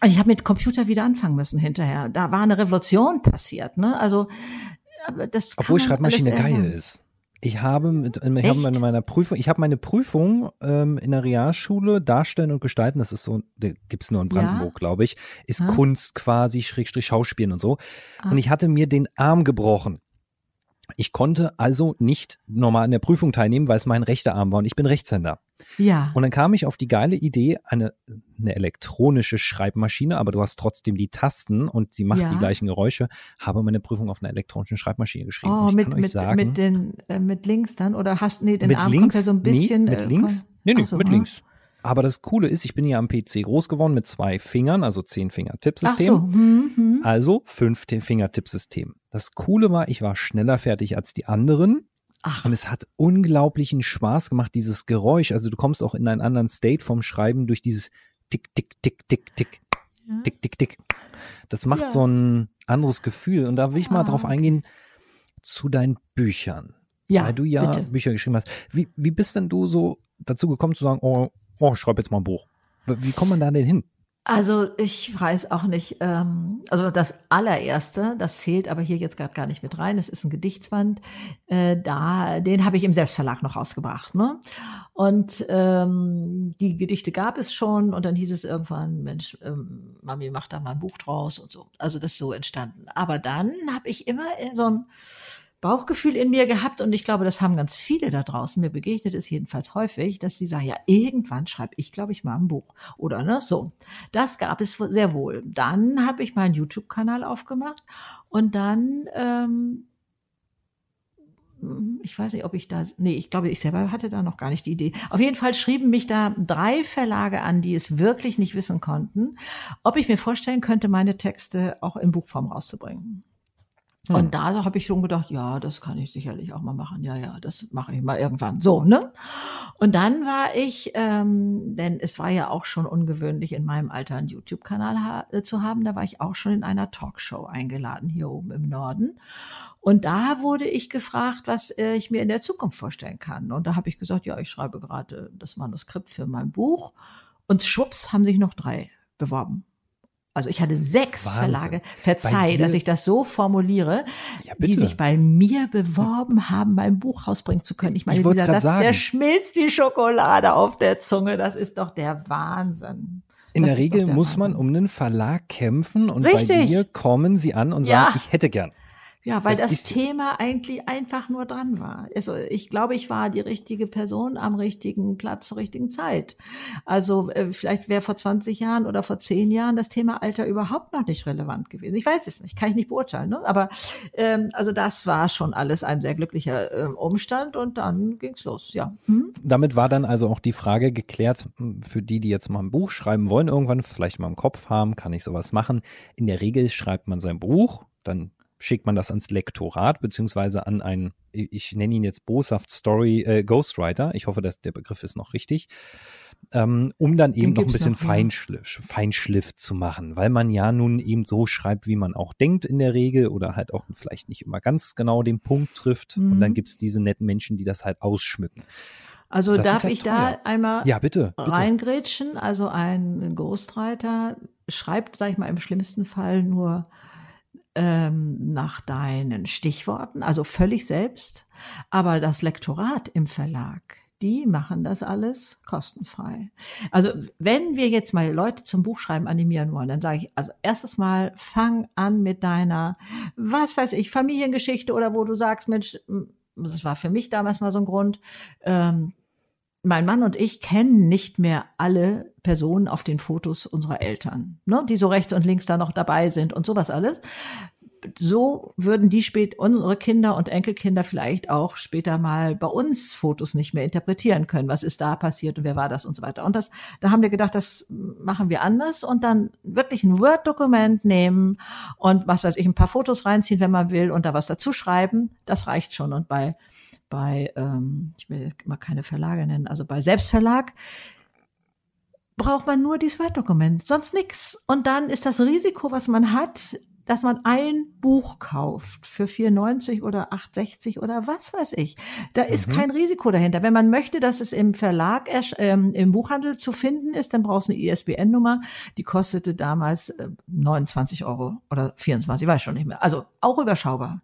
Speaker 3: also ich habe mit Computer wieder anfangen müssen hinterher. Da war eine Revolution passiert. Ne? Also das
Speaker 2: Obwohl Schreibmaschine geil ist. Ich habe mit, ich habe meine meiner Prüfung, ich habe meine Prüfung ähm, in der Realschule Darstellen und Gestalten, das ist so, der gibt's nur in
Speaker 3: Ja?
Speaker 2: Brandenburg, glaube ich, ist
Speaker 3: Ah.
Speaker 2: Kunst quasi, Schrägstrich Schauspielen und so.
Speaker 3: Ah.
Speaker 2: Und ich hatte mir den Arm gebrochen. Ich konnte also nicht normal an der Prüfung teilnehmen, weil es mein rechter Arm war und ich bin Rechtshänder.
Speaker 3: Ja.
Speaker 2: Und dann kam ich auf die geile Idee, eine, eine elektronische Schreibmaschine, aber du hast trotzdem die Tasten und sie macht
Speaker 3: Ja.
Speaker 2: die gleichen Geräusche, habe meine Prüfung auf einer elektronischen Schreibmaschine geschrieben.
Speaker 3: Oh, mit, mit,
Speaker 2: sagen,
Speaker 3: mit den äh, mit links dann oder hast nee den
Speaker 2: mit
Speaker 3: Arm
Speaker 2: links,
Speaker 3: kommt ja so ein bisschen
Speaker 2: nee, mit
Speaker 3: äh,
Speaker 2: links, nee, nee,
Speaker 3: so,
Speaker 2: mit
Speaker 3: hm.
Speaker 2: links. Aber das Coole ist, ich bin ja am PC groß geworden mit zwei Fingern, also zehn Finger
Speaker 3: Ach
Speaker 2: Tippsystem.
Speaker 3: so. Hm, hm.
Speaker 2: Also fünf Finger Tippsystem. Das Coole war, ich war schneller fertig als die anderen.
Speaker 3: Ach,
Speaker 2: Und es hat unglaublichen Spaß gemacht, dieses Geräusch. Also du kommst auch in einen anderen State vom Schreiben durch dieses Tick, Tick, Tick, Tick, Tick,
Speaker 3: ja.
Speaker 2: Tick, Tick, Tick. Das macht
Speaker 3: Ja.
Speaker 2: so ein anderes Gefühl. Und da will ich mal
Speaker 3: Ah,
Speaker 2: drauf eingehen zu deinen Büchern.
Speaker 3: ja,
Speaker 2: weil du ja
Speaker 3: bitte.
Speaker 2: Bücher geschrieben hast. Wie, wie bist denn du so dazu gekommen zu sagen, oh, oh ich schreibe jetzt mal ein Buch? Wie kommt man da denn hin?
Speaker 3: Also ich weiß auch nicht, ähm, also das allererste, das zählt aber hier jetzt gerade gar nicht mit rein, das ist ein Gedichtsband, äh, da, den habe ich im Selbstverlag noch rausgebracht. Ne? Und ähm, die Gedichte gab es schon und dann hieß es irgendwann, Mensch, ähm, Mami, mach da mal ein Buch draus und so. Also das ist so entstanden. Aber dann habe ich immer äh, so ein Bauchgefühl in mir gehabt und ich glaube, das haben ganz viele da draußen. Mir begegnet es jedenfalls häufig, dass sie sagen, ja, irgendwann schreibe ich, glaube ich, mal ein Buch. Oder ne, so. Das gab es sehr wohl. Dann habe ich meinen YouTube-Kanal aufgemacht und dann, ähm, ich weiß nicht, ob ich da, nee, ich glaube, ich selber hatte da noch gar nicht die Idee. Auf jeden Fall schrieben mich da drei Verlage an, die es wirklich nicht wissen konnten, ob ich mir vorstellen könnte, meine Texte auch in Buchform rauszubringen.
Speaker 2: Hm.
Speaker 3: Und da habe ich schon gedacht, ja, das kann ich sicherlich auch mal machen. Ja, ja, das mache ich mal irgendwann. So, ne? Und dann war ich, ähm, denn es war ja auch schon ungewöhnlich, in meinem Alter einen YouTube-Kanal ha äh, zu haben. Da war ich auch schon in einer Talkshow eingeladen, hier oben im Norden. Und da wurde ich gefragt, was äh, ich mir in der Zukunft vorstellen kann. Und da habe ich gesagt, ja, ich schreibe gerade das Manuskript für mein Buch. Und schwupps haben sich noch drei beworben. Also ich hatte sechs
Speaker 2: Wahnsinn.
Speaker 3: Verlage.
Speaker 2: Bei
Speaker 3: Verzeih, dass ich das so formuliere,
Speaker 2: Ja,
Speaker 3: die sich bei mir beworben haben, mein Buch rausbringen zu können. Ich meine,
Speaker 2: Ich
Speaker 3: dieser
Speaker 2: grad
Speaker 3: Satz, der
Speaker 2: sagen.
Speaker 3: schmilzt wie Schokolade auf der Zunge. Das ist doch der Wahnsinn.
Speaker 2: In
Speaker 3: Das
Speaker 2: der Regel
Speaker 3: der
Speaker 2: muss man
Speaker 3: Wahnsinn.
Speaker 2: um einen Verlag kämpfen und bei
Speaker 3: Richtig.
Speaker 2: dir kommen sie an und
Speaker 3: Ja.
Speaker 2: sagen, ich hätte gern.
Speaker 3: Ja, weil
Speaker 2: Das
Speaker 3: das, Thema eigentlich einfach nur dran war. Also ich glaube, ich war die richtige Person am richtigen Platz zur richtigen Zeit. Also äh, vielleicht wäre vor 20 Jahren oder vor 10 Jahren das Thema Alter überhaupt noch nicht relevant gewesen. Ich weiß es nicht, kann ich nicht beurteilen. Ne? Aber ähm, also das war schon alles ein sehr glücklicher äh, Umstand und dann ging's los. Ja. Mhm.
Speaker 2: Damit war dann also auch die Frage geklärt, m, für die, die jetzt mal ein Buch schreiben wollen, irgendwann vielleicht mal im Kopf haben, kann ich sowas machen. In der Regel schreibt man sein Buch, dann schickt man das ans Lektorat, beziehungsweise an einen, ich nenne ihn jetzt boshaft Story äh, Ghostwriter. Ich hoffe, dass der Begriff ist noch richtig. Ähm, um dann eben noch ein bisschen
Speaker 3: noch.
Speaker 2: Feinschliff, Feinschliff zu machen, weil man ja nun eben so schreibt, wie man auch denkt in der Regel oder halt auch vielleicht nicht immer ganz genau den Punkt trifft. Und
Speaker 3: Mhm.
Speaker 2: dann gibt's diese netten Menschen, die das halt ausschmücken.
Speaker 3: Also
Speaker 2: Das
Speaker 3: darf
Speaker 2: ja
Speaker 3: ich
Speaker 2: teuer.
Speaker 3: da einmal
Speaker 2: Ja, bitte. bitte.
Speaker 3: reingrätschen. Also ein Ghostwriter schreibt, sag ich mal, im schlimmsten Fall nur ähm, nach deinen Stichworten, also völlig selbst. Aber das Lektorat im Verlag, die machen das alles kostenfrei. Also wenn wir jetzt mal Leute zum Buchschreiben animieren wollen, dann sage ich, also erstes Mal fang an mit deiner, was weiß ich, Familiengeschichte oder wo du sagst, Mensch, das war für mich damals mal so ein Grund, ähm, mein Mann und ich kennen nicht mehr alle Personen auf den Fotos unserer Eltern, ne, die so rechts und links da noch dabei sind und sowas alles. So würden die spät unsere Kinder und Enkelkinder vielleicht auch später mal bei uns Fotos nicht mehr interpretieren können. Was ist da passiert und wer war das und so weiter. Und das, da haben wir gedacht, das machen wir anders und dann wirklich ein Word-Dokument nehmen und was weiß ich, ein paar Fotos reinziehen, wenn man will und da was dazu schreiben. Das reicht schon. Und bei bei, ähm, ich will immer keine Verlage nennen, also bei Selbstverlag braucht man nur dieses Word-Dokument, sonst nix. Und dann ist das Risiko, was man hat, dass man ein Buch kauft für 4,90 oder 8,60 oder was weiß ich. Da ist
Speaker 2: Mhm.
Speaker 3: kein Risiko dahinter. Wenn man möchte, dass es im Verlag, ähm, im Buchhandel zu finden ist, dann brauchst du eine ISBN-Nummer. Die kostete damals äh, 29 Euro oder 24, weiß schon nicht mehr. Also auch überschaubar.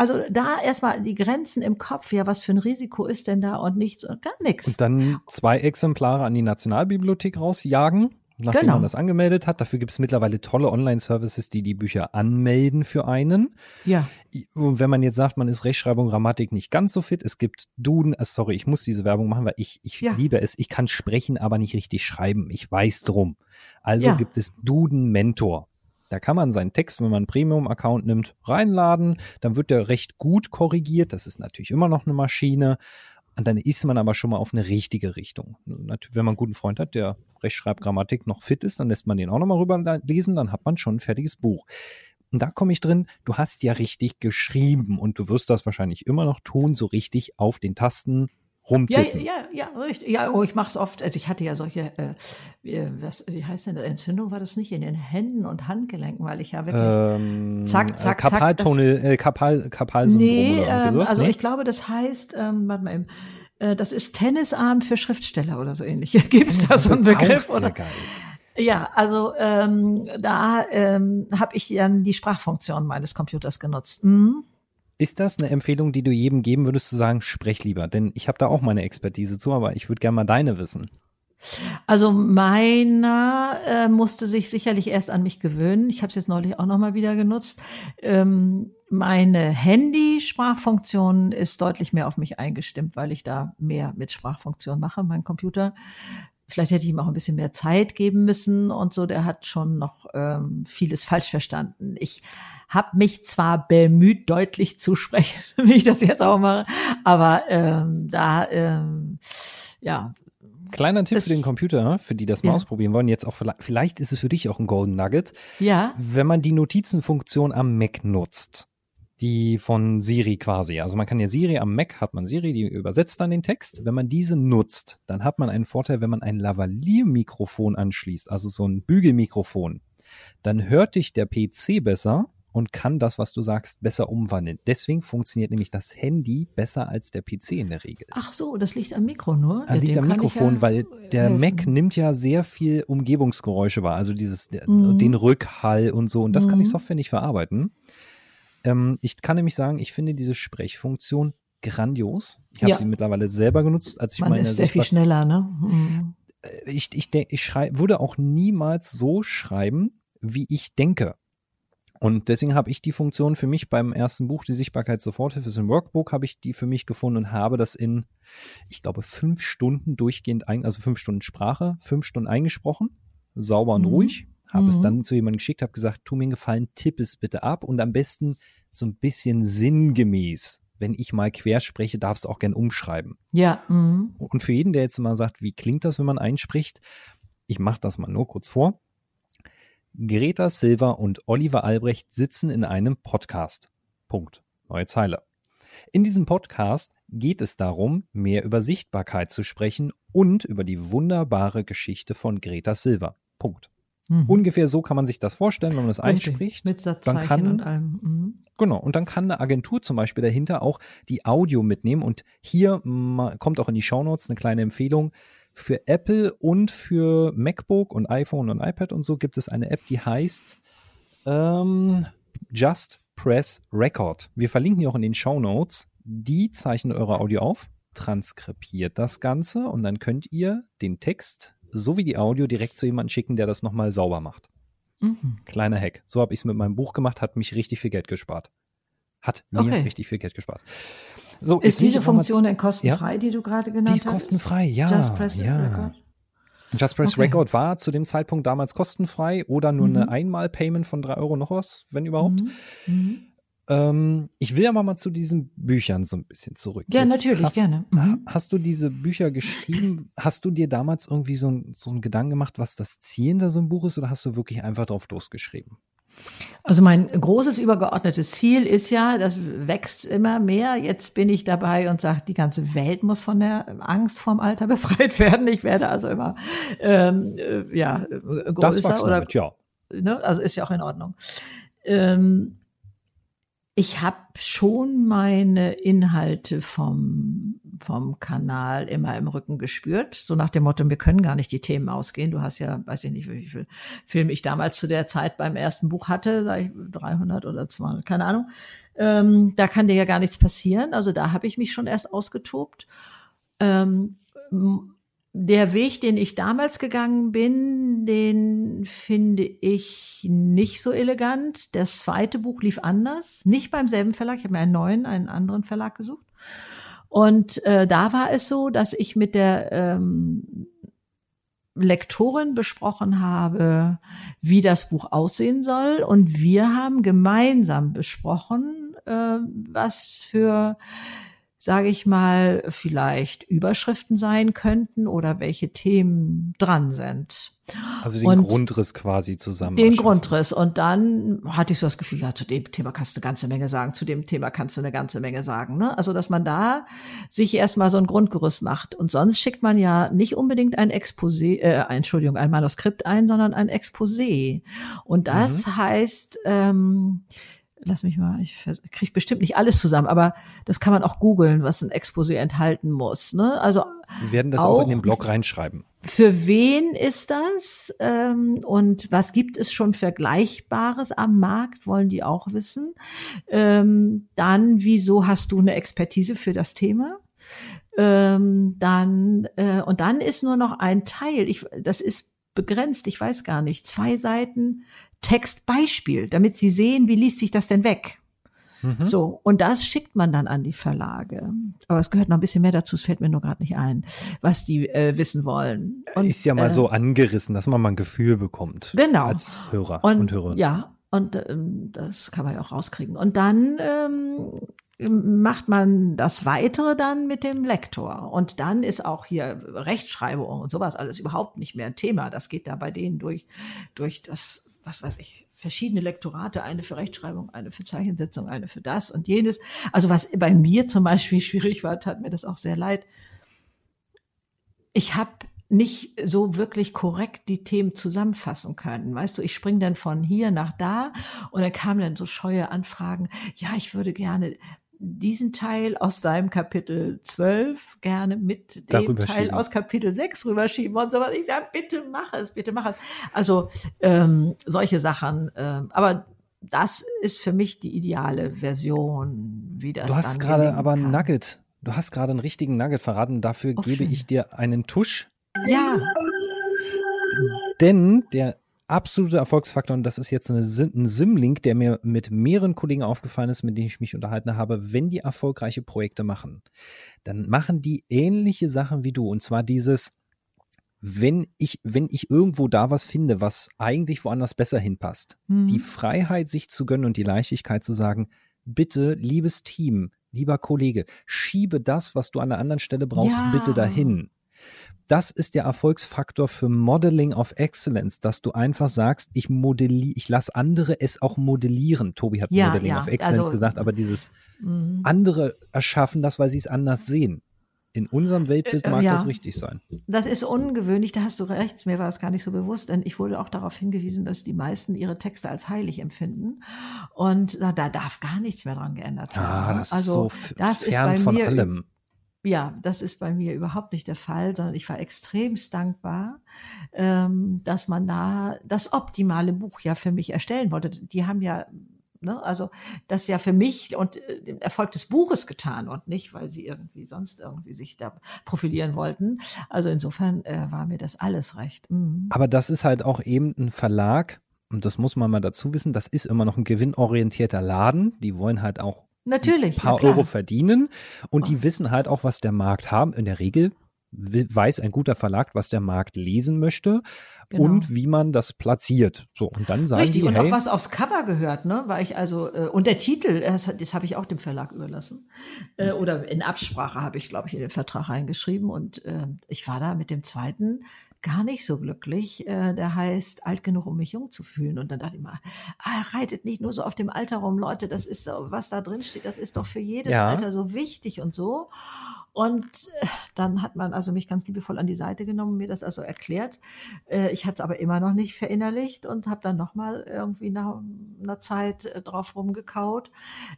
Speaker 3: Also da erstmal die Grenzen im Kopf, ja, was für ein Risiko ist denn da und nichts und gar nichts.
Speaker 2: Und dann zwei Exemplare an die Nationalbibliothek rausjagen, nachdem
Speaker 3: Genau.
Speaker 2: man das angemeldet hat. Dafür gibt es mittlerweile tolle Online-Services, die die Bücher anmelden für einen.
Speaker 3: Ja,
Speaker 2: Und wenn man jetzt sagt, man ist Rechtschreibung, Grammatik nicht ganz so fit, es gibt Duden, äh, sorry, ich muss diese Werbung machen, weil ich, ich
Speaker 3: Ja.
Speaker 2: liebe es. Ich kann sprechen, aber nicht richtig schreiben. Ich weiß drum. Also
Speaker 3: Ja.
Speaker 2: gibt es Duden Mentor. Da kann man seinen Text, wenn man einen Premium-Account nimmt, reinladen. Dann wird der recht gut korrigiert. Das ist natürlich immer noch eine Maschine. Und dann ist man aber schon mal auf eine richtige Richtung. Natürlich, wenn man einen guten Freund hat, der Rechtschreibgrammatik noch fit ist, dann lässt man den auch nochmal rüber lesen, dann hat man schon ein fertiges Buch. Und da komme ich drin, du hast ja richtig geschrieben und du wirst das wahrscheinlich immer noch tun, so richtig auf den Tasten rumtippen.
Speaker 3: ja, ja, richtig. Ja, oh, ich mache es oft. Also ich hatte ja solche, äh, wie, was, wie heißt denn das? Entzündung war das nicht in den Händen und Handgelenken, weil ich ja wirklich.
Speaker 2: Ähm,
Speaker 3: Zack, zack,
Speaker 2: äh, Kapaltunnel, äh, Kapal, Kapalsyndrom
Speaker 3: nee,
Speaker 2: oder
Speaker 3: ähm,
Speaker 2: sowas,
Speaker 3: also
Speaker 2: nee?
Speaker 3: ich glaube, das heißt, ähm, warte mal eben, äh, das ist Tennisarm für Schriftsteller oder so ähnlich. Gibt's da so einen Begriff? Oder?
Speaker 2: geil.
Speaker 3: Ja, also ähm, da ähm, habe ich dann die Sprachfunktion meines Computers genutzt. Mhm.
Speaker 2: Ist das eine Empfehlung, die du jedem geben würdest, zu sagen, sprech lieber? Denn ich habe da auch meine Expertise zu, aber ich würde gerne mal deine wissen.
Speaker 3: Also meiner äh, musste sich sicherlich erst an mich gewöhnen. Ich habe es jetzt neulich auch noch mal wieder genutzt. Ähm, meine Handy-Sprachfunktion ist deutlich mehr auf mich eingestimmt, weil ich da mehr mit Sprachfunktion mache, mein Computer. Vielleicht hätte ich ihm auch ein bisschen mehr Zeit geben müssen und so. Der hat schon noch ähm, vieles falsch verstanden. Ich habe mich zwar bemüht, deutlich zu sprechen, wie ich das jetzt auch mache, aber ähm, da, ähm, ja,
Speaker 2: Kleiner Tipp für den Computer, für die das mal
Speaker 3: Ja.
Speaker 2: ausprobieren wollen. Jetzt auch vielleicht, vielleicht ist es für dich auch ein Golden Nugget.
Speaker 3: ja,
Speaker 2: Wenn man die Notizenfunktion am Mac nutzt, die von Siri quasi, also man kann ja Siri am Mac hat man Siri, die übersetzt dann den Text. Wenn man diese nutzt, dann hat man einen Vorteil, wenn man ein Lavalier-Mikrofon anschließt, also so ein Bügelmikrofon, dann hört dich der PC besser und kann das, was du sagst, besser umwandeln. Deswegen funktioniert nämlich das Handy besser als der PC in der Regel.
Speaker 3: Ach so, das liegt am Mikro nur.
Speaker 2: Ah,
Speaker 3: Ja,
Speaker 2: liegt am Mikrofon,
Speaker 3: ja
Speaker 2: weil der
Speaker 3: helfen.
Speaker 2: Mac nimmt ja sehr viel Umgebungsgeräusche wahr, also dieses
Speaker 3: Mhm.
Speaker 2: den Rückhall und so und das kann die
Speaker 3: Mhm.
Speaker 2: Software nicht verarbeiten. Ähm, ich kann nämlich sagen, ich finde diese Sprechfunktion grandios. Ich habe
Speaker 3: Ja.
Speaker 2: sie mittlerweile selber genutzt, als ich
Speaker 3: Man
Speaker 2: meine
Speaker 3: ist sehr viel schneller, ne? Mhm.
Speaker 2: ich, ich, denk, ich schrei, würde auch niemals so schreiben, wie ich denke. Und deswegen habe ich die Funktion für mich beim ersten Buch, die Sichtbarkeit Soforthilfe, ist ein Workbook, habe ich die für mich gefunden und habe das in, ich glaube, fünf Stunden durchgehend, ein, also fünf Stunden Sprache, fünf Stunden eingesprochen, sauber und
Speaker 3: Mhm.
Speaker 2: ruhig. Habe es
Speaker 3: Mhm.
Speaker 2: dann zu jemandem geschickt, habe gesagt, tu mir einen Gefallen, tipp es bitte ab und am besten so ein bisschen sinngemäß. Wenn ich mal quer spreche, darfst du auch gern umschreiben.
Speaker 3: Ja. Mhm.
Speaker 2: Und für jeden, der jetzt mal sagt, wie klingt das, wenn man einspricht, ich mache das mal nur kurz vor. Greta Silva und Oliver Albrecht sitzen in einem Podcast. Punkt. Neue Zeile. In diesem Podcast geht es darum, mehr über Sichtbarkeit zu sprechen und über die wunderbare Geschichte von Greta Silva. Punkt.
Speaker 3: Mhm.
Speaker 2: Ungefähr so kann man sich das vorstellen, wenn man das
Speaker 3: Richtig.
Speaker 2: einspricht.
Speaker 3: Mit Satzzeichen
Speaker 2: kann-
Speaker 3: und allem. Mhm.
Speaker 2: Genau, und dann kann eine Agentur zum Beispiel dahinter auch die Audio mitnehmen. Und hier kommt auch in die Shownotes eine kleine Empfehlung. Für Apple und für MacBook und iPhone und iPad und so gibt es eine App, die heißt ähm, Just Press Record. Wir verlinken die auch in den Shownotes. Die zeichnet eure Audio auf, transkribiert das Ganze und dann könnt ihr den Text sowie die Audio direkt zu jemandem schicken, der das nochmal sauber macht.
Speaker 3: Mhm.
Speaker 2: Kleiner Hack. So habe ich es mit meinem Buch gemacht, hat mich richtig viel Geld gespart. Hat mir
Speaker 3: Okay.
Speaker 2: richtig viel Geld gespart. So,
Speaker 3: Ist
Speaker 2: nicht
Speaker 3: diese Funktion denn kostenfrei, die du gerade genannt
Speaker 2: Die
Speaker 3: hast?
Speaker 2: ist kostenfrei, ja.
Speaker 3: Just Press
Speaker 2: ja.
Speaker 3: Record?
Speaker 2: Just Press
Speaker 3: Okay.
Speaker 2: Record war zu dem Zeitpunkt damals kostenfrei oder nur
Speaker 3: Mhm.
Speaker 2: eine Einmal-Payment von drei Euro noch was, wenn überhaupt.
Speaker 3: Mhm. Mhm.
Speaker 2: Ähm, ich will aber mal zu diesen Büchern so ein bisschen zurück.
Speaker 3: Ja,
Speaker 2: Jetzt
Speaker 3: natürlich,
Speaker 2: hast,
Speaker 3: gerne. Mhm.
Speaker 2: Hast du diese Bücher geschrieben? Hast du dir damals irgendwie so, ein- so einen Gedanken gemacht, was das Ziel hinter so einem Buch ist, oder hast du wirklich einfach drauf losgeschrieben?
Speaker 3: Also mein großes übergeordnetes Ziel ist ja, das wächst immer mehr. Jetzt bin ich dabei und sage, die ganze Welt muss von der Angst vorm Alter befreit werden. Ich werde also immer ähm, äh, ja äh,
Speaker 2: Das
Speaker 3: größer
Speaker 2: du
Speaker 3: oder
Speaker 2: damit, ja.
Speaker 3: ne? also ist ja auch in Ordnung. Ähm, ich habe schon meine Inhalte vom, vom Kanal immer im Rücken gespürt. So nach dem Motto, wir können gar nicht die Themen ausgehen. Du hast ja, weiß ich nicht, wie viel Filme ich damals zu der Zeit beim ersten Buch hatte, sag ich 300 oder 200, keine Ahnung. Ähm, da kann dir ja gar nichts passieren. Also da habe ich mich schon erst ausgetobt. Ähm, der Weg, den ich damals gegangen bin, den finde ich nicht so elegant. Das zweite Buch lief anders, nicht beim selben Verlag. Ich habe mir einen neuen, einen anderen Verlag gesucht. Und äh, da war es so, dass ich mit der ähm, Lektorin besprochen habe, wie das Buch aussehen soll. Und wir haben gemeinsam besprochen, äh, was für sage ich mal, vielleicht Überschriften sein könnten oder welche Themen dran sind.
Speaker 2: Also den
Speaker 3: Und
Speaker 2: Grundriss quasi zusammen.
Speaker 3: Den. Grundriss. Und dann hatte ich so das Gefühl, ja, zu dem Thema kannst du eine ganze Menge sagen, zu dem Thema kannst du eine ganze Menge sagen. Ne? Also, dass man da sich erstmal so ein Grundgerüst macht. Und sonst schickt man ja nicht unbedingt ein Exposé, äh, Entschuldigung, ein Manuskript ein, sondern ein Exposé. Und das heißt, ähm, lass mich mal, ich kriege bestimmt nicht alles zusammen, aber das kann man auch googeln, was ein Exposé enthalten muss. Ne? Also
Speaker 2: Wir werden das auch,
Speaker 3: auch
Speaker 2: in den Blog reinschreiben.
Speaker 3: für wen ist das ähm, und was gibt es schon Vergleichbares am Markt, wollen die auch wissen. Ähm, dann, wieso hast du eine Expertise für das Thema? Ähm, dann äh, und dann ist nur noch ein Teil. Ich, das ist begrenzt. Ich weiß gar nicht. Zwei Seiten Textbeispiel, damit sie sehen, wie liest sich das denn weg.
Speaker 2: Mhm.
Speaker 3: So, und das schickt man dann an die Verlage. Aber es gehört noch ein bisschen mehr dazu, es fällt mir nur gerade nicht ein, was die äh, wissen wollen. Und,
Speaker 2: ist ja mal
Speaker 3: äh,
Speaker 2: so angerissen, dass man mal ein Gefühl bekommt.
Speaker 3: Genau.
Speaker 2: Als Hörer und,
Speaker 3: und,
Speaker 2: Hörerin.
Speaker 3: Ja, und ähm, das kann man ja auch rauskriegen. Und dann ähm, macht man das Weitere dann mit dem Lektor. Und dann ist auch hier Rechtschreibung und sowas alles überhaupt nicht mehr ein Thema. Das geht da bei denen durch, durch das, was weiß ich, verschiedene Lektorate, eine für Rechtschreibung, eine für Zeichensetzung, eine für das und jenes. Also was bei mir zum Beispiel schwierig war, tat mir das auch sehr leid. Ich habe nicht so wirklich korrekt die Themen zusammenfassen können. Weißt du, ich spring dann von hier nach da und dann kamen dann so scheue Anfragen. Ja, ich würde gerne diesen Teil aus deinem Kapitel 12 gerne mit dem
Speaker 2: Darüber
Speaker 3: Teil
Speaker 2: schieben.
Speaker 3: aus Kapitel 6 rüberschieben und sowas. Ich sage, bitte mach es, bitte mach es. Also ähm, solche Sachen. Ähm, aber das ist für mich die ideale Version, wie das
Speaker 2: Du hast gerade aber einen
Speaker 3: kann.
Speaker 2: Nugget. Du hast gerade einen richtigen Nugget verraten. Dafür
Speaker 3: Oh,
Speaker 2: gebe
Speaker 3: schön.
Speaker 2: ich dir einen Tusch.
Speaker 3: Ja,
Speaker 2: Denn der absolute Erfolgsfaktor, und das ist jetzt eine, ein Sim-Link, der mir mit mehreren Kollegen aufgefallen ist, mit denen ich mich unterhalten habe, wenn die erfolgreiche Projekte machen, dann machen die ähnliche Sachen wie du. Und zwar dieses, wenn ich, wenn ich irgendwo da was finde, was eigentlich woanders besser hinpasst, mhm. die Freiheit, sich zu gönnen und die Leichtigkeit zu sagen, bitte, liebes Team, lieber Kollege, schiebe das, was du an einer anderen Stelle brauchst, ja. bitte dahin das ist der Erfolgsfaktor für Modeling of Excellence, dass du einfach sagst, ich modelliere, ich lasse andere es auch modellieren. Tobi hat ja, Modeling ja. of Excellence also, gesagt, aber dieses mhm. andere erschaffen das, weil sie es anders sehen. In unserem Weltbild äh, mag ja, das richtig sein.
Speaker 3: Das ist ungewöhnlich, da hast du recht, mir war es gar nicht so bewusst, denn ich wurde auch darauf hingewiesen, dass die meisten ihre Texte als heilig empfinden. Und da, da darf gar nichts mehr dran geändert
Speaker 2: werden. Ah, das also, ist so das fern ist bei von mir, allem
Speaker 3: ja, das ist bei mir überhaupt nicht der Fall, sondern ich war extremst dankbar, ähm, dass man da das optimale Buch ja für mich erstellen wollte. Die haben ja, ne, also das ja für mich und äh, den Erfolg des Buches getan und nicht, weil sie irgendwie sonst irgendwie sich da profilieren wollten. Also insofern äh, war mir das alles recht.
Speaker 2: Mhm. Aber das ist halt auch eben ein Verlag, und das muss man mal dazu wissen, das ist immer noch ein gewinnorientierter Laden. Die wollen halt auch
Speaker 3: Natürlich.
Speaker 2: Ein paar Euro verdienen und oh. die wissen halt auch, was der Markt haben. In der Regel weiß ein guter Verlag, was der Markt lesen möchte genau. und wie man das platziert. So und dann sagen
Speaker 3: Richtig,
Speaker 2: die,
Speaker 3: und
Speaker 2: hey,
Speaker 3: auch was aufs Cover gehört, ne? Weil ich also äh, und der Titel, das, das habe ich auch dem Verlag überlassen äh, oder in Absprache habe ich, glaube ich, in den Vertrag reingeschrieben und äh, ich war da mit dem zweiten gar nicht so glücklich. Äh, der heißt alt genug, um mich jung zu fühlen. Und dann dachte ich mal, ah, reitet nicht nur so auf dem Alter rum, Leute, das ist so, was da drin steht, das ist doch für jedes ja. Alter so wichtig und so. Und äh, dann hat man also mich ganz liebevoll an die Seite genommen, mir das also erklärt. Äh, ich hatte es aber immer noch nicht verinnerlicht und habe dann nochmal irgendwie nach einer Zeit äh, drauf rumgekaut.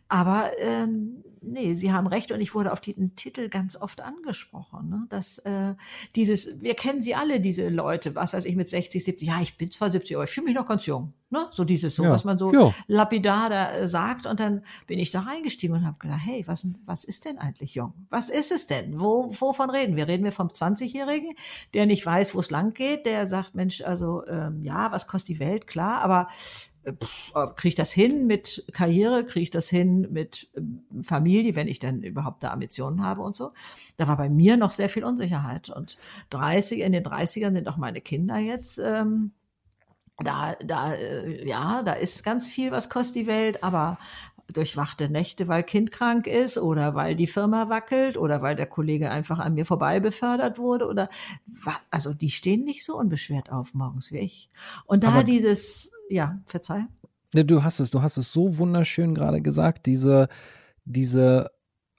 Speaker 3: Aber ähm, nee, Sie haben recht und ich wurde auf den Titel ganz oft angesprochen. Ne? Dass äh, dieses, wir kennen sie alle, diese Leute, was weiß ich, mit 60, 70, ja, ich bin zwar 70, aber ich fühle mich noch ganz jung. Ne? So dieses so, ja. was man so ja. lapidar da äh, sagt. Und dann bin ich da reingestiegen und habe gedacht, hey, was, was ist denn eigentlich jung? Was ist es denn? Wo, wovon reden wir? Reden wir vom 20-Jährigen, der nicht weiß, wo es lang geht, der sagt, Mensch, also ähm, ja, was kostet die Welt? Klar, aber äh, äh kriege ich das hin mit Karriere, kriege ich das hin mit ähm, Familie, wenn ich denn überhaupt da Ambitionen habe und so. Da war bei mir noch sehr viel Unsicherheit. Und 30, in den 30ern sind auch meine Kinder jetzt. Ähm, da, da, äh, ja, da ist ganz viel, was kostet die Welt, aber durchwachte Nächte, weil Kind krank ist oder weil die Firma wackelt oder weil der Kollege einfach an mir vorbei befördert wurde oder also die stehen nicht so unbeschwert auf morgens wie ich. Und da aber dieses, ja, verzeih.
Speaker 2: Du hast es, du hast es so wunderschön gerade gesagt, diese, diese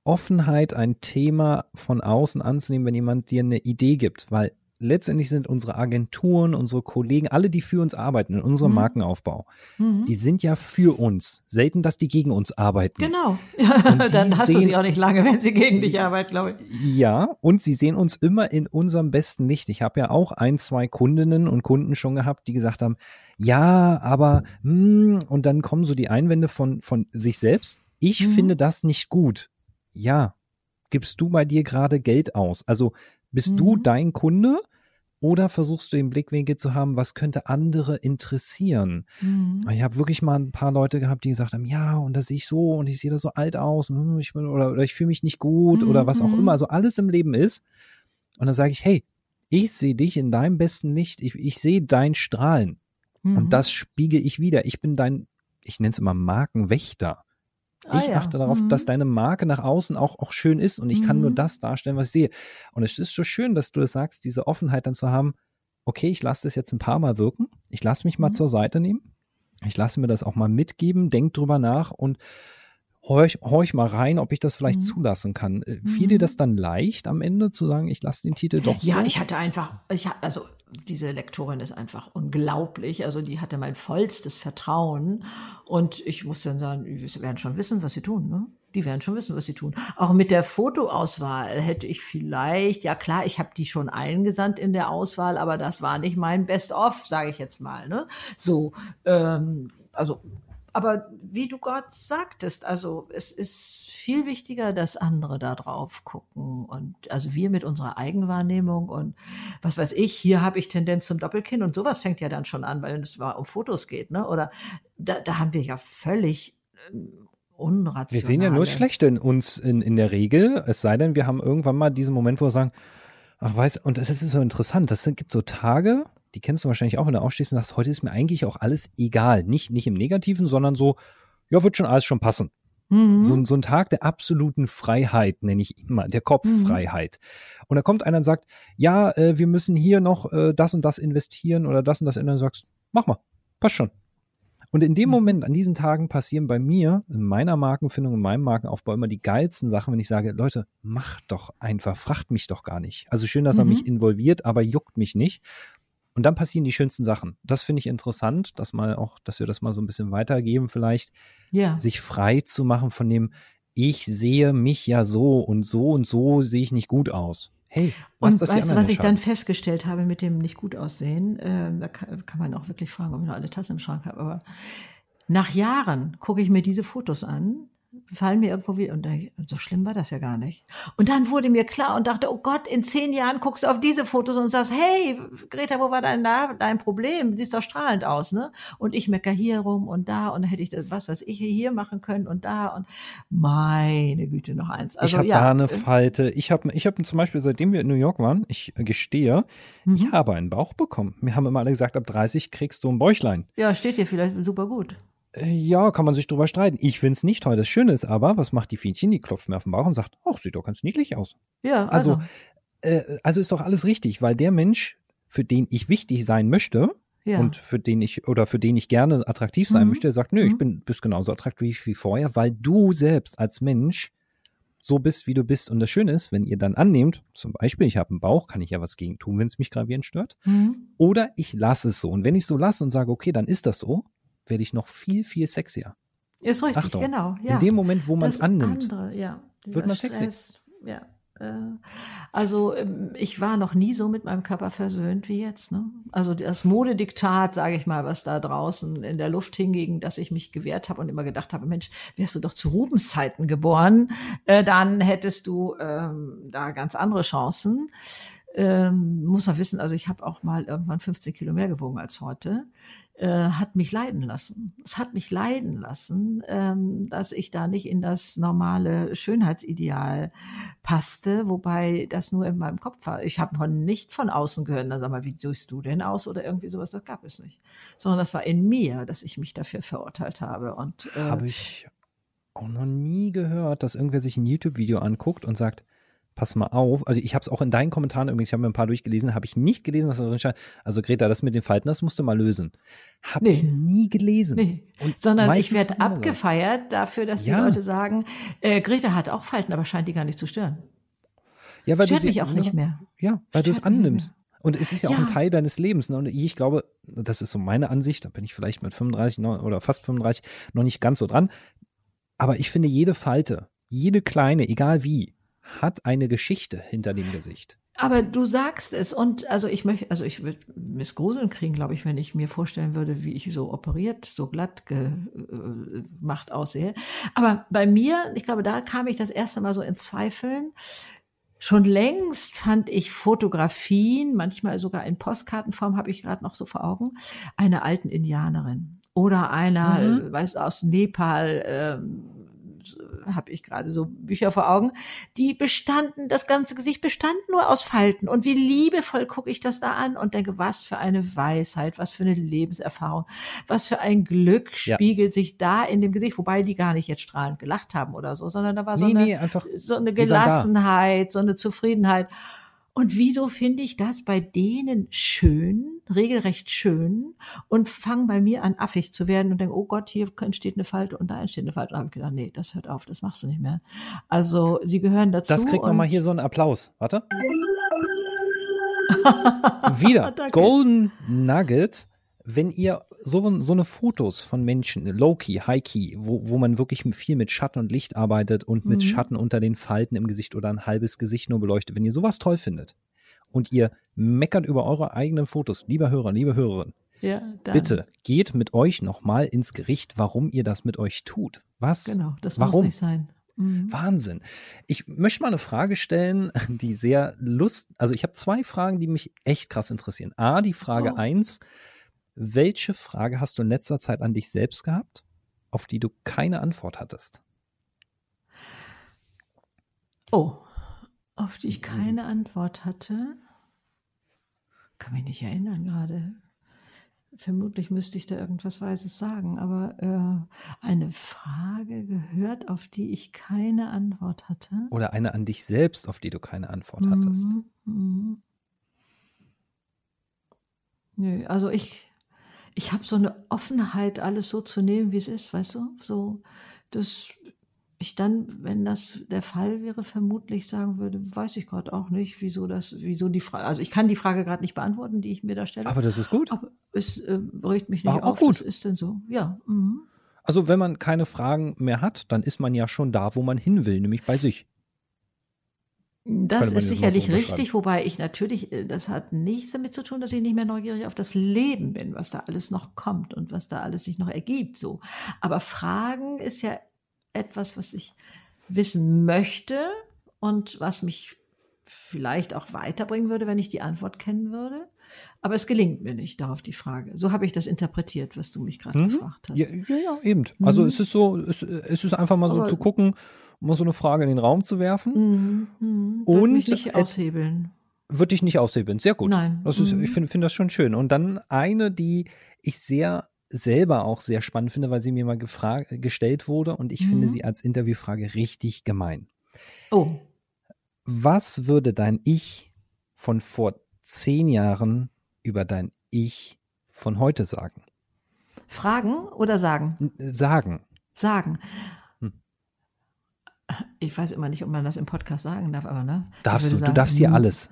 Speaker 2: Offenheit, ein Thema von außen anzunehmen, wenn jemand dir eine Idee gibt, weil letztendlich sind unsere Agenturen, unsere Kollegen, alle, die für uns arbeiten in unserem mhm. Markenaufbau, mhm. die sind ja für uns. Selten, dass die gegen uns arbeiten.
Speaker 3: Genau. Dann hast sehen, du sie auch nicht lange, wenn sie gegen dich arbeiten, glaube
Speaker 2: ich. Ja, und sie sehen uns immer in unserem besten Licht. Ich habe ja auch ein, zwei Kundinnen und Kunden schon gehabt, die gesagt haben, ja, aber, hm, und dann kommen so die Einwände von, von sich selbst. Ich mhm. finde das nicht gut. Ja, gibst du bei dir gerade Geld aus? Also bist mhm. du dein Kunde oder versuchst du den Blickwinkel zu haben, was könnte andere interessieren? Mhm. Ich habe wirklich mal ein paar Leute gehabt, die gesagt haben, ja, und das sehe ich so und ich sehe da so alt aus hm, ich bin, oder, oder ich fühle mich nicht gut mhm. oder was auch mhm. immer. Also alles im Leben ist. Und dann sage ich, hey, ich sehe dich in deinem besten Licht. Ich, ich sehe dein Strahlen. Mhm. Und das spiegel ich wieder. Ich bin dein, ich nenne es immer Markenwächter. Ah, ich ja. achte darauf, mhm. dass deine Marke nach außen auch, auch schön ist und ich mhm. kann nur mhm. das darstellen, was ich sehe. Und es ist so schön, dass du das sagst, diese Offenheit dann zu haben, okay, ich lasse das jetzt ein paar Mal wirken, ich lasse mich mal mhm. zur Seite nehmen, ich lasse mir das auch mal mitgeben, denk drüber nach und horch, horch mal rein, ob ich das vielleicht mhm. zulassen kann. Äh, fiel dir das dann leicht am Ende zu sagen, ich lasse den Titel doch
Speaker 3: so? Ja, ich hatte einfach, ich, also diese Lektorin ist einfach unglaublich. Also die hatte mein vollstes Vertrauen. Und ich musste dann sagen, die werden schon wissen, was sie tun. Ne? Die werden schon wissen, was sie tun. Auch mit der Fotoauswahl hätte ich vielleicht, ja klar, ich habe die schon eingesandt in der Auswahl, aber das war nicht mein Best-of, sage ich jetzt mal. Ne? So, ähm, also aber wie du Gott sagtest, also es ist viel wichtiger, dass andere da drauf gucken und also wir mit unserer Eigenwahrnehmung und was weiß ich, hier habe ich Tendenz zum Doppelkinn und sowas fängt ja dann schon an, weil es um Fotos geht, ne? Oder da, da haben wir ja völlig ähm, unrational.
Speaker 2: Wir sehen ja nur das Schlechte in uns in, in der Regel, es sei denn, wir haben irgendwann mal diesen Moment, wo wir sagen, ach weiß, und das ist so interessant, das gibt so Tage, die kennst du wahrscheinlich auch, wenn du aufstehst und sagst, heute ist mir eigentlich auch alles egal. Nicht, nicht im Negativen, sondern so, ja, wird schon alles schon passen. Mhm. So, so ein Tag der absoluten Freiheit, nenne ich immer, der Kopffreiheit. Mhm. Und da kommt einer und sagt, ja, äh, wir müssen hier noch äh, das und das investieren oder das und das ändern. Und du sagst, mach mal, passt schon. Und in dem mhm. Moment, an diesen Tagen passieren bei mir, in meiner Markenfindung, in meinem Markenaufbau immer die geilsten Sachen, wenn ich sage, Leute, macht doch einfach, fragt mich doch gar nicht. Also schön, dass mhm. er mich involviert, aber juckt mich nicht. Und dann passieren die schönsten Sachen. Das finde ich interessant, dass mal auch, dass wir das mal so ein bisschen weitergeben, vielleicht, ja. sich frei zu machen von dem, ich sehe mich ja so und so und so sehe ich nicht gut aus. Hey,
Speaker 3: und weißt du, was ich dann festgestellt habe mit dem nicht gut aussehen? Äh, da kann, kann, man auch wirklich fragen, ob ich noch alle Tassen im Schrank habe. Aber nach Jahren gucke ich mir diese Fotos an fallen mir irgendwo wieder, und so schlimm war das ja gar nicht. Und dann wurde mir klar und dachte, oh Gott, in zehn Jahren guckst du auf diese Fotos und sagst, hey, Greta, wo war dein, dein Problem? Du siehst doch strahlend aus, ne? Und ich mecker hier rum und da und dann hätte ich das, was weiß ich, hier machen können und da und meine Güte, noch eins.
Speaker 2: Also, ich habe ja, da eine Falte. Ich habe ich hab zum Beispiel, seitdem wir in New York waren, ich gestehe, mhm. ich habe einen Bauch bekommen. Mir haben immer alle gesagt, ab 30 kriegst du ein Bäuchlein.
Speaker 3: Ja, steht dir vielleicht super gut.
Speaker 2: Ja, kann man sich drüber streiten. Ich finde es nicht toll. Das Schöne ist aber, was macht die Fienchen? Die klopft mir auf den Bauch und sagt, ach, sieht doch ganz niedlich aus.
Speaker 3: Ja, also. Also,
Speaker 2: äh, also ist doch alles richtig, weil der Mensch, für den ich wichtig sein möchte, ja. und für den ich oder für den ich gerne attraktiv sein mhm. möchte, sagt, nö, mhm. ich bin bist genauso attraktiv wie vorher, weil du selbst als Mensch so bist, wie du bist. Und das Schöne ist, wenn ihr dann annehmt, zum Beispiel, ich habe einen Bauch, kann ich ja was gegen tun, wenn es mich gravierend stört. Mhm. Oder ich lasse es so. Und wenn ich so lasse und sage, okay, dann ist das so, werde ich noch viel, viel sexier.
Speaker 3: Ist richtig, Achtung, genau.
Speaker 2: Ja. In dem Moment, wo man es annimmt,
Speaker 3: andere, ja,
Speaker 2: wird man sexy.
Speaker 3: ja. Äh, also ähm, ich war noch nie so mit meinem Körper versöhnt wie jetzt. Ne? Also das Modediktat, sage ich mal, was da draußen in der Luft hinging, dass ich mich gewehrt habe und immer gedacht habe, Mensch, wärst du doch zu Rubens Zeiten geboren, äh, dann hättest du ähm, da ganz andere Chancen ähm, muss man wissen, also ich habe auch mal irgendwann 15 Kilo mehr gewogen als heute, äh, hat mich leiden lassen. Es hat mich leiden lassen, ähm, dass ich da nicht in das normale Schönheitsideal passte, wobei das nur in meinem Kopf war. Ich habe nicht von außen gehört, na sag mal, wie siehst du denn aus oder irgendwie sowas, das gab es nicht. Sondern das war in mir, dass ich mich dafür verurteilt habe. Und
Speaker 2: äh, habe ich auch noch nie gehört, dass irgendwer sich ein YouTube-Video anguckt und sagt, pass mal auf. Also ich habe es auch in deinen Kommentaren übrigens, ich habe mir ein paar durchgelesen, habe ich nicht gelesen, dass da drin stand, also Greta, das mit den Falten, das musst du mal lösen. Habe nee. ich nie gelesen. Nee.
Speaker 3: Und Sondern ich werde abgefeiert dafür, dass die ja. Leute sagen, äh, Greta hat auch Falten, aber scheint die gar nicht zu stören.
Speaker 2: Ja, weil
Speaker 3: Stört
Speaker 2: du
Speaker 3: mich auch nicht mehr.
Speaker 2: Ja, weil du es annimmst. Und es ist ja, ja, auch ein Teil deines Lebens. Ne? Und ich glaube, das ist so meine Ansicht, da bin ich vielleicht mit 35 oder fast 35 noch nicht ganz so dran. Aber ich finde, jede Falte, jede kleine, egal wie, hat eine Geschichte hinter dem Gesicht.
Speaker 3: Aber du sagst es und also ich möchte, also ich würde Miss Gruseln kriegen, glaube ich, wenn ich mir vorstellen würde, wie ich so operiert, so glatt gemacht aussehe. Aber bei mir, ich glaube, da kam ich das erste Mal so in Zweifeln. Schon längst fand ich Fotografien, manchmal sogar in Postkartenform, habe ich gerade noch so vor Augen, einer alten Indianerin oder einer, mhm. weiß aus Nepal, ähm, habe ich gerade so Bücher vor Augen, die bestanden, das ganze Gesicht bestand nur aus Falten. Und wie liebevoll gucke ich das da an und denke, was für eine Weisheit, was für eine Lebenserfahrung, was für ein Glück spiegelt ja. sich da in dem Gesicht, wobei die gar nicht jetzt strahlend gelacht haben oder so, sondern da war so, nee, eine, nee, einfach, so eine Gelassenheit, so eine Zufriedenheit. Und wieso finde ich das bei denen schön, regelrecht schön und fange bei mir an affig zu werden und denke, oh Gott, hier entsteht eine Falte und da entsteht eine Falte. Und habe ich gedacht, nee, das hört auf, das machst du nicht mehr. Also sie gehören dazu.
Speaker 2: Das kriegt nochmal hier so einen Applaus. Warte. Wieder. Golden Nugget wenn ihr so, so eine Fotos von Menschen, Low-Key, High-Key, wo, wo man wirklich viel mit Schatten und Licht arbeitet und mit mhm. Schatten unter den Falten im Gesicht oder ein halbes Gesicht nur beleuchtet, wenn ihr sowas toll findet und ihr meckert über eure eigenen Fotos, lieber Hörer, liebe Hörerin,
Speaker 3: Ja.
Speaker 2: Bitte geht mit euch nochmal ins Gericht, warum ihr das mit euch tut. Was?
Speaker 3: Genau, das
Speaker 2: warum?
Speaker 3: muss nicht sein. Mhm.
Speaker 2: Wahnsinn. Ich möchte mal eine Frage stellen, die sehr lust, also ich habe zwei Fragen, die mich echt krass interessieren. A, die Frage
Speaker 3: Oh.
Speaker 2: eins: welche Frage hast du in letzter Zeit an dich selbst gehabt, auf die du keine Antwort hattest?
Speaker 3: Oh, auf die ich keine Antwort hatte. Kann mich nicht erinnern gerade. Vermutlich müsste ich da irgendwas Weises sagen, aber äh, eine Frage gehört, auf die ich keine Antwort hatte.
Speaker 2: Oder eine an dich selbst, auf die du keine Antwort hattest?
Speaker 3: Mhm, mhm. Nö, also ich, ich habe so eine Offenheit, alles so zu nehmen, wie es ist, weißt du? So, dass ich dann, wenn das der Fall wäre, vermutlich sagen würde, weiß ich gerade auch nicht, wieso das, wieso die Frage, also ich kann die Frage gerade nicht beantworten, die ich mir da stelle.
Speaker 2: Aber das ist gut.
Speaker 3: Aber es äh, regt mich nicht
Speaker 2: War auch
Speaker 3: auf,
Speaker 2: gut.
Speaker 3: das ist denn so. Ja. Mhm.
Speaker 2: Also wenn man keine Fragen mehr hat, dann ist man ja schon da, wo man hin will, nämlich bei sich.
Speaker 3: Das ist sicherlich richtig, wobei ich natürlich, äh, das hat nichts damit zu tun, dass ich nicht mehr neugierig auf das Leben bin, was da alles noch kommt und was da alles sich noch ergibt, so. Aber Fragen ist ja etwas, was ich wissen möchte und was mich vielleicht auch weiterbringen würde, wenn ich die Antwort kennen würde. Aber es gelingt mir nicht, darauf die Frage. So habe ich das interpretiert, was du mich gerade
Speaker 2: Mhm.
Speaker 3: gefragt hast.
Speaker 2: Ja, ja, ja eben. Also
Speaker 3: Mhm.
Speaker 2: es ist so, es, es ist einfach mal so
Speaker 3: Aber-
Speaker 2: zu gucken, mal so eine Frage in den Raum zu werfen.
Speaker 3: Mhm. Mhm.
Speaker 2: Und
Speaker 3: mich nicht aushebeln.
Speaker 2: Wird dich nicht aushebeln. Sehr gut.
Speaker 3: Nein.
Speaker 2: Das ist,
Speaker 3: Mhm.
Speaker 2: ich finde finde das schon schön. Und dann eine, die ich sehr selber auch sehr spannend finde, weil sie mir mal gefragt, gestellt wurde und ich finde
Speaker 3: Mhm.
Speaker 2: sie als Interviewfrage richtig gemein.
Speaker 3: Oh,
Speaker 2: Was würde dein Ich von vor zehn Jahren über dein Ich von heute sagen?
Speaker 3: Fragen oder sagen?
Speaker 2: N- Sagen.
Speaker 3: Sagen.
Speaker 2: Hm.
Speaker 3: Ich weiß immer nicht, ob man das im Podcast sagen darf, aber ne?
Speaker 2: Darfst du,
Speaker 3: würde
Speaker 2: du
Speaker 3: sagen,
Speaker 2: darfst hier
Speaker 3: hm,
Speaker 2: alles.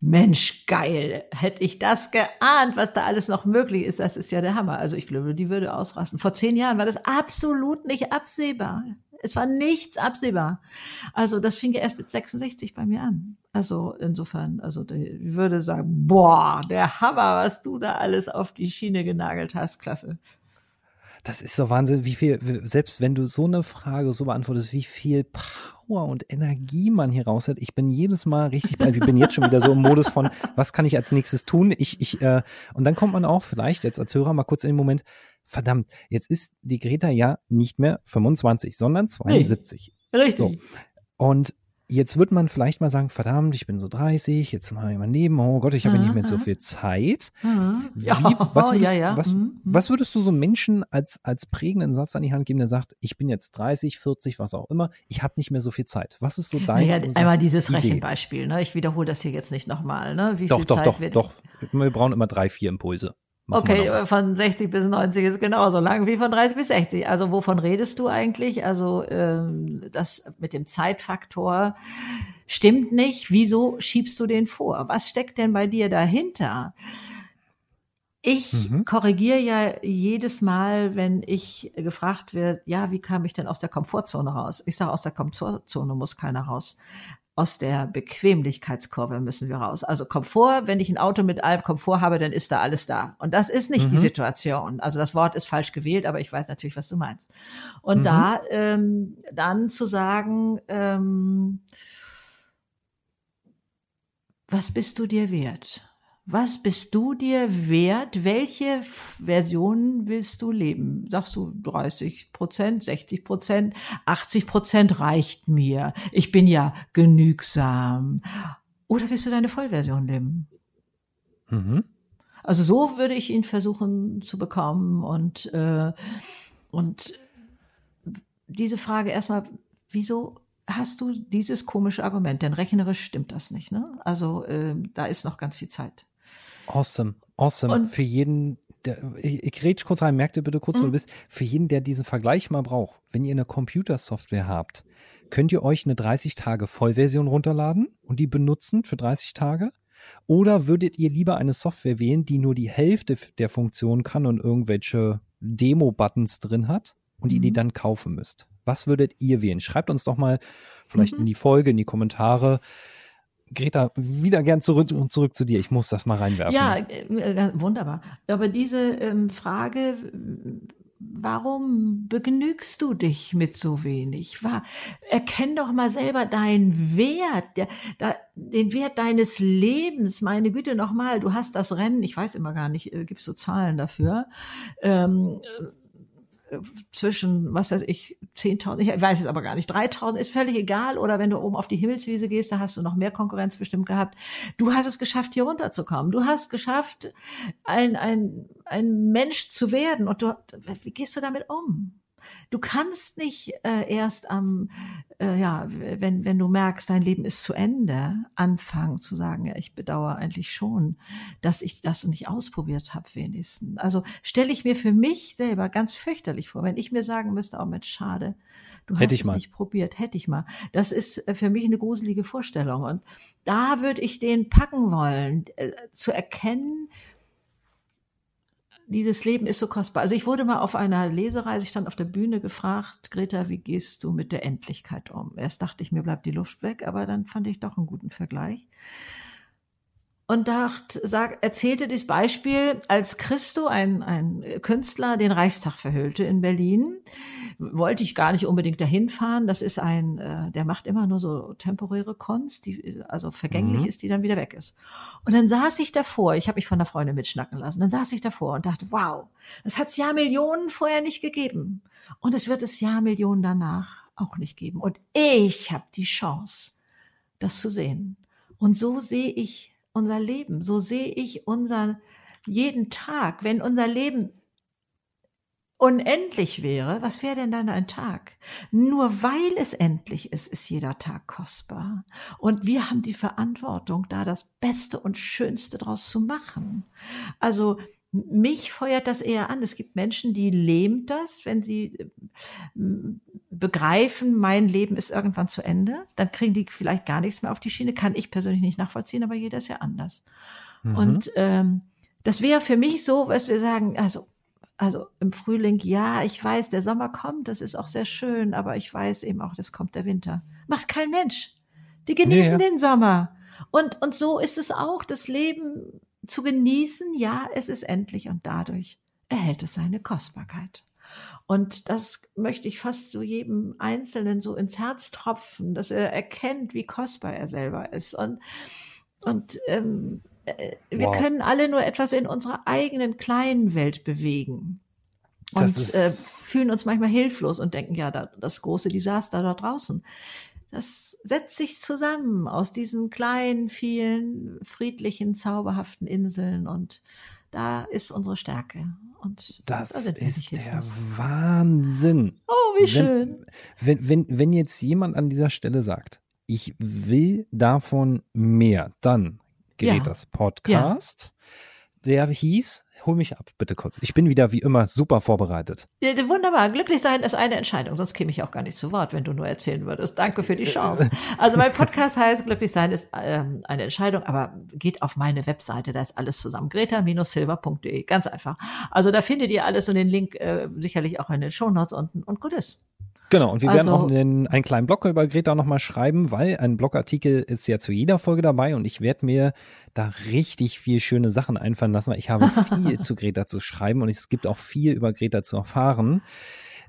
Speaker 3: Mensch, geil. Hätte ich das geahnt, was da alles noch möglich ist, das ist ja der Hammer. Also ich glaube, die würde ausrasten. Vor zehn Jahren war das absolut nicht absehbar. Es war nichts absehbar. Also das fing ja erst mit 66 bei mir an. Also insofern, also ich würde sagen, boah, der Hammer, was du da alles auf die Schiene genagelt hast. Klasse.
Speaker 2: Das ist so Wahnsinn, wie viel, selbst wenn du so eine Frage so beantwortest, wie viel Power und Energie man hier raus hat. Ich bin jedes Mal richtig ich bin jetzt schon wieder so im Modus von, was kann ich als nächstes tun? Ich, ich, äh, und dann kommt man auch vielleicht jetzt als Hörer mal kurz in den Moment, verdammt, jetzt ist die Greta ja nicht mehr 25, sondern 72.
Speaker 3: Richtig.
Speaker 2: So. Und jetzt wird man vielleicht mal sagen, verdammt, ich bin so 30, jetzt mache ich mein Leben, oh Gott, ich habe ja nicht mehr so
Speaker 3: Aha.
Speaker 2: viel Zeit.
Speaker 3: Mhm.
Speaker 2: Wie, was, würdest,
Speaker 3: ja, ja.
Speaker 2: Was,
Speaker 3: Mhm, mhm.
Speaker 2: was würdest du so Menschen als, als prägenden Satz an die Hand geben, der sagt, ich bin jetzt 30, 40, was auch immer, ich habe nicht mehr so viel Zeit. Was ist so dein
Speaker 3: Naja, einmal dieses
Speaker 2: Idee?
Speaker 3: Rechenbeispiel. Ne? Ich wiederhole das hier jetzt nicht nochmal. Ne? Wie
Speaker 2: Doch,
Speaker 3: viel
Speaker 2: doch,
Speaker 3: Zeit
Speaker 2: doch,
Speaker 3: wird
Speaker 2: doch. Wir brauchen immer drei, vier Impulse.
Speaker 3: Okay, von 60 bis 90 ist genauso lang wie von 30 bis 60. Also wovon redest du eigentlich? Also ähm, das mit dem Zeitfaktor stimmt nicht. Wieso schiebst du den vor? Was steckt denn bei dir dahinter? Ich
Speaker 2: Mhm.
Speaker 3: korrigiere ja jedes Mal, wenn ich gefragt wird, ja, wie kam ich denn aus der Komfortzone raus? Ich sage, aus der Komfortzone muss keiner raus. Aus der Bequemlichkeitskurve müssen wir raus. Also Komfort, wenn ich ein Auto mit allem Komfort habe, dann ist da alles da. Und das ist nicht die
Speaker 2: Mhm.
Speaker 3: Situation. Also das Wort ist falsch gewählt, aber ich weiß natürlich, was du meinst. Und
Speaker 2: Mhm.
Speaker 3: da ähm, dann zu sagen, ähm, was bist du dir wert? Was bist du dir wert? Welche Version willst du leben? Sagst du 30 Prozent, 60 Prozent, 80 Prozent reicht mir. Ich bin ja genügsam. Oder willst du deine Vollversion leben?
Speaker 2: Mhm.
Speaker 3: Also so würde ich ihn versuchen zu bekommen und äh, und diese Frage erstmal, wieso hast du dieses komische Argument? Denn rechnerisch stimmt das nicht, ne? Also äh, da ist noch ganz viel Zeit.
Speaker 2: Awesome, awesome.
Speaker 3: Und-
Speaker 2: für jeden, der, ich, ich rede kurz rein, merkt ihr bitte kurz, wo
Speaker 3: Mhm.
Speaker 2: du bist, für jeden, der diesen Vergleich mal braucht, wenn ihr eine Computersoftware habt, könnt ihr euch eine 30 Tage Vollversion runterladen und die benutzen für 30 Tage? Oder würdet ihr lieber eine Software wählen, die nur die Hälfte der Funktion kann und irgendwelche Demo-Buttons drin hat und ihr die
Speaker 3: Mhm.
Speaker 2: dann kaufen müsst? Was würdet ihr wählen? Schreibt uns doch mal vielleicht
Speaker 3: Mhm.
Speaker 2: in die Folge, in die Kommentare, Greta, wieder gern zurück und zurück zu dir. Ich muss das mal reinwerfen.
Speaker 3: Ja, äh, wunderbar. Aber diese ähm, Frage, warum begnügst du dich mit so wenig? War, erkenn doch mal selber deinen Wert, der, der, den Wert deines Lebens. Meine Güte, nochmal, du hast das Rennen, ich weiß immer gar nicht, äh, gibst du Zahlen dafür? Ähm, zwischen, was weiß ich, 10.000, ich weiß es aber gar nicht, 3.000, ist völlig egal. Oder wenn du oben auf die Himmelswiese gehst, da hast du noch mehr Konkurrenz bestimmt gehabt. Du hast es geschafft, hier runterzukommen. Du hast geschafft, ein, ein, ein Mensch zu werden. Und du, wie gehst du damit um? Du kannst nicht äh, erst am, äh, ja, wenn, wenn du merkst, dein Leben ist zu Ende, anfangen zu sagen, ja, ich bedauere eigentlich schon, dass ich das nicht ausprobiert habe wenigstens. Also stelle ich mir für mich selber ganz fürchterlich vor, wenn ich mir sagen müsste, oh Mensch, schade, du hast es mal. nicht probiert, hätte ich mal. Das ist äh, für mich eine gruselige Vorstellung. Und da würde ich den packen wollen, äh, zu erkennen, dieses Leben ist so kostbar. Also ich wurde mal auf einer Lesereise, ich stand auf der Bühne gefragt, Greta, wie gehst du mit der Endlichkeit um? Erst dachte ich, mir bleibt die Luft weg, aber dann fand ich doch einen guten Vergleich und dacht, sag, erzählte dieses Beispiel, als Christo, ein, ein Künstler, den Reichstag verhüllte in Berlin, wollte ich gar nicht unbedingt dahin fahren. Das ist ein, äh, der macht immer nur so temporäre Kunst, die also vergänglich mhm. ist, die dann wieder weg ist. Und dann saß ich davor, ich habe mich von der Freundin mitschnacken lassen, dann saß ich davor und dachte, wow, das hat's Jahr Millionen vorher nicht gegeben. Und es wird es Jahr Millionen danach auch nicht geben. Und ich habe die Chance, das zu sehen. Und so sehe ich unser Leben. So sehe ich unser jeden Tag. Wenn unser Leben unendlich wäre, was wäre denn dann ein Tag? Nur weil es endlich ist, ist jeder Tag kostbar. Und wir haben die Verantwortung, da das Beste und Schönste draus zu machen. Also mich feuert das eher an. Es gibt Menschen, die lähmt das, wenn sie äh, begreifen, mein Leben ist irgendwann zu Ende. Dann kriegen die vielleicht gar nichts mehr auf die Schiene. Kann ich persönlich nicht nachvollziehen, aber jeder ist ja anders. Mhm. Und ähm, das wäre für mich so, was wir sagen, also also im Frühling, ja, ich weiß, der Sommer kommt, das ist auch sehr schön, aber ich weiß eben auch, das kommt der Winter. Macht kein Mensch. Die genießen nee, ja. den Sommer. Und, und so ist es auch. Das Leben zu genießen, ja, es ist endlich und dadurch erhält es seine Kostbarkeit. Und das möchte ich fast so jedem Einzelnen so ins Herz tropfen, dass er erkennt, wie kostbar er selber ist. Und, und ähm, äh, wir wow. können alle nur etwas in unserer eigenen kleinen Welt bewegen. Und äh, fühlen uns manchmal hilflos und denken, ja, da, das große Desaster da draußen das setzt sich zusammen aus diesen kleinen, vielen, friedlichen, zauberhaften Inseln und da ist unsere Stärke. Und
Speaker 2: das da ist der Wahnsinn.
Speaker 3: Oh, wie schön.
Speaker 2: Wenn, wenn, wenn jetzt jemand an dieser Stelle sagt, ich will davon mehr, dann gerät ja. das Podcast. Ja. Der hieß hol mich ab, bitte kurz. Ich bin wieder wie immer super vorbereitet.
Speaker 3: Ja, wunderbar. Glücklich sein ist eine Entscheidung. Sonst käme ich auch gar nicht zu Wort, wenn du nur erzählen würdest. Danke für die Chance. Also mein Podcast heißt Glücklich sein ist ähm, eine Entscheidung, aber geht auf meine Webseite, da ist alles zusammen. greta-silver.de. Ganz einfach. Also da findet ihr alles und den Link äh, sicherlich auch in den Shownotes unten und gut ist.
Speaker 2: Genau, und wir also, werden auch einen, einen kleinen Blog über Greta nochmal schreiben, weil ein Blogartikel ist ja zu jeder Folge dabei und ich werde mir da richtig viel schöne Sachen einfallen lassen, weil ich habe viel zu Greta zu schreiben und es gibt auch viel über Greta zu erfahren.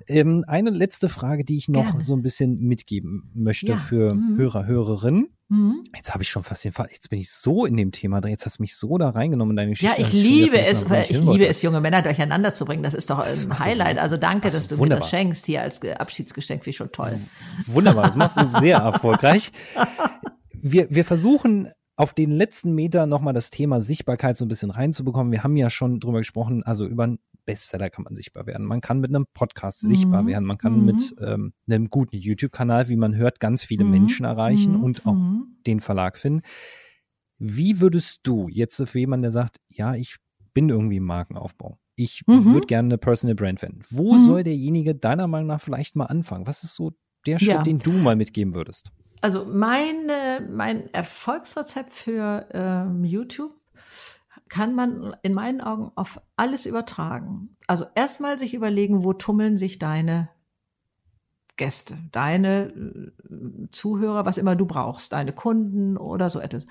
Speaker 2: Ähm, eine letzte Frage, die ich noch Gerne. so ein bisschen mitgeben möchte ja. für mhm. Hörer, Hörerinnen. Mhm. Jetzt habe ich schon fast den Fall, jetzt bin ich so in dem Thema drin, jetzt hast du mich so da reingenommen in deine
Speaker 3: Geschichte. Ja, ich liebe es, ich, ich liebe es, junge Männer durcheinander zu bringen. Das ist doch das ein Highlight. also danke, dass du wunderbar. mir das schenkst hier als Abschiedsgeschenk, wie schon toll.
Speaker 2: Wunderbar, das machst du sehr erfolgreich. Wir, wir versuchen auf den letzten Meter nochmal das Thema Sichtbarkeit so ein bisschen reinzubekommen. Wir haben ja schon drüber gesprochen, also über einen Bestseller kann man sichtbar werden. Man kann mit einem Podcast mhm. sichtbar werden. Man kann mhm. mit ähm, einem guten YouTube-Kanal, wie man hört, ganz viele mhm. Menschen erreichen mhm. und auch mhm. den Verlag finden. Wie würdest du jetzt für jemanden, der sagt, ja, ich bin irgendwie im Markenaufbau, ich mhm. würde gerne eine Personal Brand werden. Wo soll derjenige deiner Meinung nach vielleicht mal anfangen? Was ist so der Schritt, ja. den du mal mitgeben würdest?
Speaker 3: Also meine, mein Erfolgsrezept für ähm, YouTube kann man in meinen Augen auf alles übertragen. Also erstmal sich überlegen, wo tummeln sich deine Gäste, deine äh, Zuhörer, was immer du brauchst, deine Kunden oder so etwas.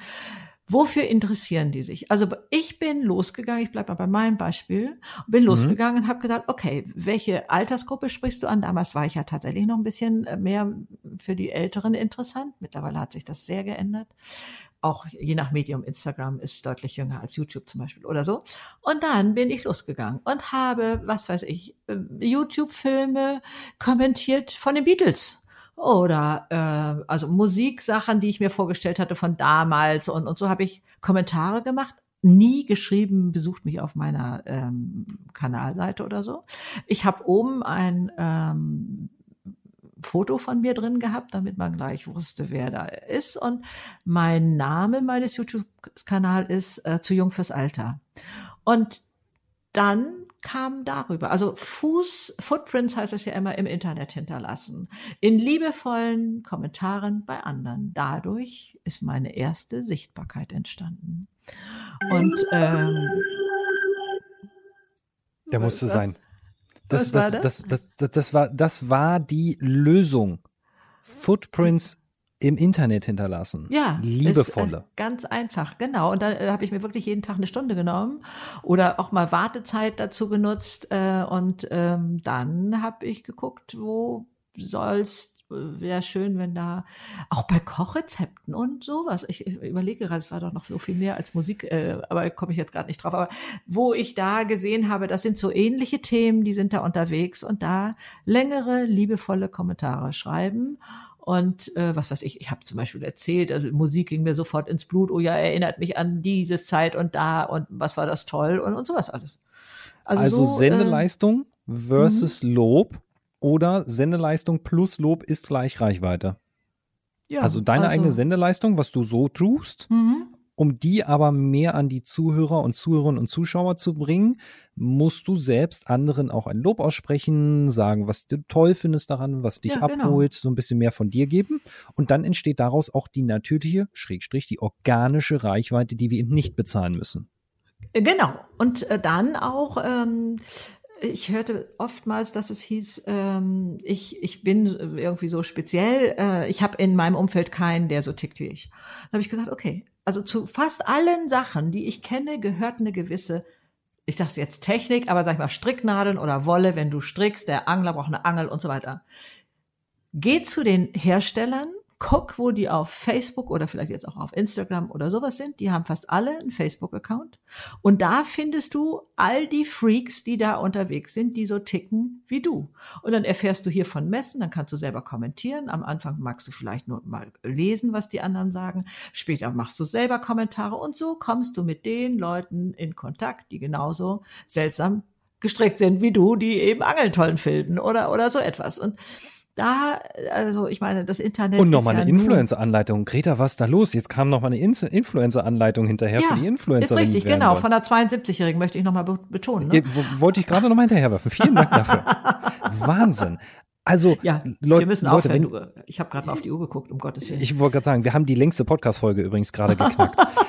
Speaker 3: Wofür interessieren die sich? Also ich bin losgegangen, ich bleibe mal bei meinem Beispiel, bin mhm. losgegangen und habe gedacht, okay, welche Altersgruppe sprichst du an? Damals war ich ja tatsächlich noch ein bisschen äh, mehr für die Älteren interessant. Mittlerweile hat sich das sehr geändert. Auch je nach Medium, Instagram ist deutlich jünger als YouTube zum Beispiel oder so. Und dann bin ich losgegangen und habe, was weiß ich, äh, YouTube-Filme kommentiert von den Beatles oder äh, also Musiksachen, die ich mir vorgestellt hatte von damals und, und so habe ich Kommentare gemacht, nie geschrieben, besucht mich auf meiner ähm, Kanalseite oder so. Ich habe oben ein ähm, Foto von mir drin gehabt, damit man gleich wusste, wer da ist. Und mein Name meines YouTube-Kanals ist äh, zu jung fürs Alter. Und dann kam darüber. Also Fuß, Footprints heißt es ja immer im Internet hinterlassen. In liebevollen Kommentaren bei anderen. Dadurch ist meine erste Sichtbarkeit entstanden. Und ähm,
Speaker 2: der musste sein. Das, das, das? Das, das, das, war, das war die Lösung. Footprints im Internet hinterlassen.
Speaker 3: Ja,
Speaker 2: liebevolle.
Speaker 3: Ist, äh, ganz einfach, genau. Und da äh, habe ich mir wirklich jeden Tag eine Stunde genommen oder auch mal Wartezeit dazu genutzt. Äh, und ähm, dann habe ich geguckt, wo soll's wäre schön, wenn da auch bei Kochrezepten und sowas. Ich, ich überlege gerade, es war doch noch so viel mehr als Musik, äh, aber komme ich jetzt gerade nicht drauf. Aber wo ich da gesehen habe, das sind so ähnliche Themen, die sind da unterwegs und da längere, liebevolle Kommentare schreiben und äh, was weiß ich, ich habe zum Beispiel erzählt, also Musik ging mir sofort ins Blut, oh ja, erinnert mich an diese Zeit und da und was war das toll und, und sowas alles.
Speaker 2: Also, also so, Sendeleistung äh, versus mhm. Lob oder Sendeleistung plus Lob ist gleich Reichweite. Ja, also deine also, eigene Sendeleistung, was du so tust, mhm. Um die aber mehr an die Zuhörer und Zuhörerinnen und Zuschauer zu bringen, musst du selbst anderen auch ein Lob aussprechen, sagen, was du toll findest daran, was dich ja, genau. abholt, so ein bisschen mehr von dir geben. Und dann entsteht daraus auch die natürliche, Schrägstrich, die organische Reichweite, die wir eben nicht bezahlen müssen.
Speaker 3: Genau. Und äh, dann auch ähm, ich hörte oftmals, dass es hieß, ähm, ich, ich bin irgendwie so speziell, äh, ich habe in meinem Umfeld keinen, der so tickt wie ich. Dann habe ich gesagt, okay, also zu fast allen Sachen, die ich kenne, gehört eine gewisse, ich sag's jetzt Technik, aber sag ich mal Stricknadeln oder Wolle, wenn du strickst, der Angler braucht eine Angel und so weiter. Geh zu den Herstellern guck, wo die auf Facebook oder vielleicht jetzt auch auf Instagram oder sowas sind. Die haben fast alle einen Facebook-Account. Und da findest du all die Freaks, die da unterwegs sind, die so ticken wie du. Und dann erfährst du hier von Messen, dann kannst du selber kommentieren. Am Anfang magst du vielleicht nur mal lesen, was die anderen sagen. Später machst du selber Kommentare und so kommst du mit den Leuten in Kontakt, die genauso seltsam gestrickt sind wie du, die eben Angeln tollen finden oder, oder so etwas. Und da, also ich meine, das Internet.
Speaker 2: Und nochmal ja eine Influencer-Anleitung. Greta, was ist da los? Jetzt kam nochmal eine Influencer-Anleitung hinterher ja, für die Influencer.
Speaker 3: Ist richtig, genau. Von der 72-Jährigen möchte ich nochmal betonen. Ne?
Speaker 2: Wollte ich gerade nochmal hinterherwerfen. Vielen Dank dafür. Wahnsinn. Also,
Speaker 3: ja, Leute, wir müssen Leute, aufhören. Wenn, ich habe gerade mal auf die Uhr geguckt, um Gottes Willen.
Speaker 2: Ich wollte gerade sagen, wir haben die längste Podcast-Folge übrigens gerade geknackt.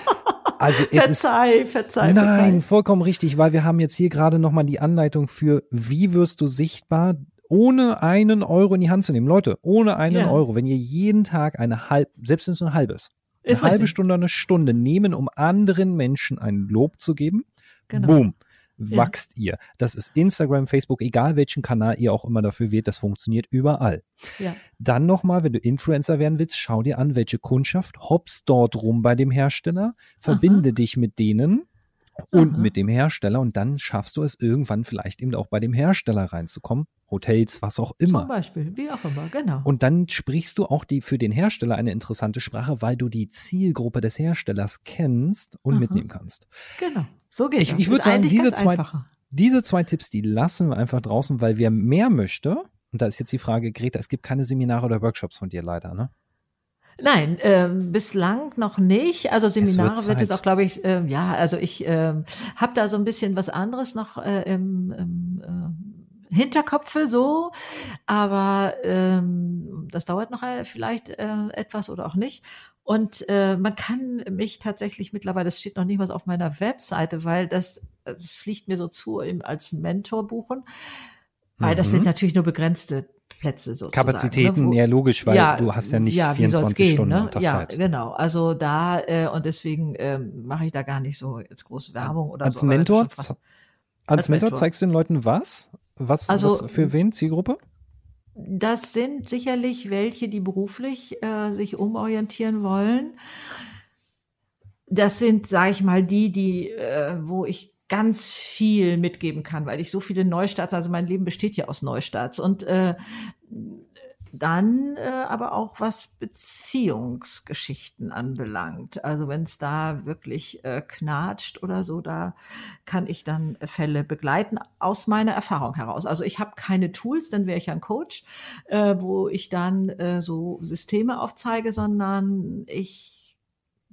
Speaker 3: Also verzeih, ist, verzeih,
Speaker 2: nein, verzeih. vollkommen richtig, weil wir haben jetzt hier gerade nochmal die Anleitung für, wie wirst du sichtbar ohne einen Euro in die Hand zu nehmen. Leute, ohne einen yeah. Euro, wenn ihr jeden Tag eine halbe, selbst wenn es nur ein halbes, eine ist halbe richtig. Stunde, eine Stunde nehmen, um anderen Menschen ein Lob zu geben, genau. boom, wachst ja. ihr. Das ist Instagram, Facebook, egal welchen Kanal ihr auch immer dafür wählt, das funktioniert überall. Ja. Dann nochmal, wenn du Influencer werden willst, schau dir an, welche Kundschaft, hops dort rum bei dem Hersteller, verbinde Aha. dich mit denen und Aha. mit dem Hersteller und dann schaffst du es irgendwann vielleicht eben auch bei dem Hersteller reinzukommen. Hotels, was auch immer.
Speaker 3: Zum Beispiel, wie auch immer, genau.
Speaker 2: Und dann sprichst du auch die für den Hersteller eine interessante Sprache, weil du die Zielgruppe des Herstellers kennst und Aha. mitnehmen kannst.
Speaker 3: Genau, so geht
Speaker 2: ich,
Speaker 3: das.
Speaker 2: Ich würde sagen, diese zwei, diese zwei Tipps, die lassen wir einfach draußen, weil wer mehr möchte, und da ist jetzt die Frage, Greta, es gibt keine Seminare oder Workshops von dir leider, ne?
Speaker 3: Nein, ähm, bislang noch nicht. Also Seminare es wird, wird es auch, glaube ich, ähm, ja, also ich ähm, habe da so ein bisschen was anderes noch äh, im, im äh, Hinterkopfe so, aber ähm, das dauert noch äh, vielleicht äh, etwas oder auch nicht. Und äh, man kann mich tatsächlich mittlerweile, das steht noch nicht was auf meiner Webseite, weil das, das fliegt mir so zu, eben als Mentor buchen. Weil das sind natürlich nur begrenzte Plätze sozusagen.
Speaker 2: Kapazitäten,
Speaker 3: ne, wo,
Speaker 2: ja logisch, weil ja, du hast ja nicht ja, 24 gehen, Stunden ne?
Speaker 3: ja, Zeit. genau. Also da äh, und deswegen ähm, mache ich da gar nicht so jetzt große Werbung oder
Speaker 2: als
Speaker 3: so.
Speaker 2: Mentor, als, als Mentor, Mentor zeigst du den Leuten was? Was, also, was für wen Zielgruppe?
Speaker 3: Das sind sicherlich welche, die beruflich äh, sich umorientieren wollen. Das sind, sage ich mal, die, die, äh, wo ich ganz viel mitgeben kann, weil ich so viele Neustarts, also mein Leben besteht ja aus Neustarts und äh, dann äh, aber auch was Beziehungsgeschichten anbelangt. Also wenn es da wirklich äh, knatscht oder so, da kann ich dann Fälle begleiten aus meiner Erfahrung heraus. Also ich habe keine Tools, dann wäre ich ein Coach, äh, wo ich dann äh, so Systeme aufzeige, sondern ich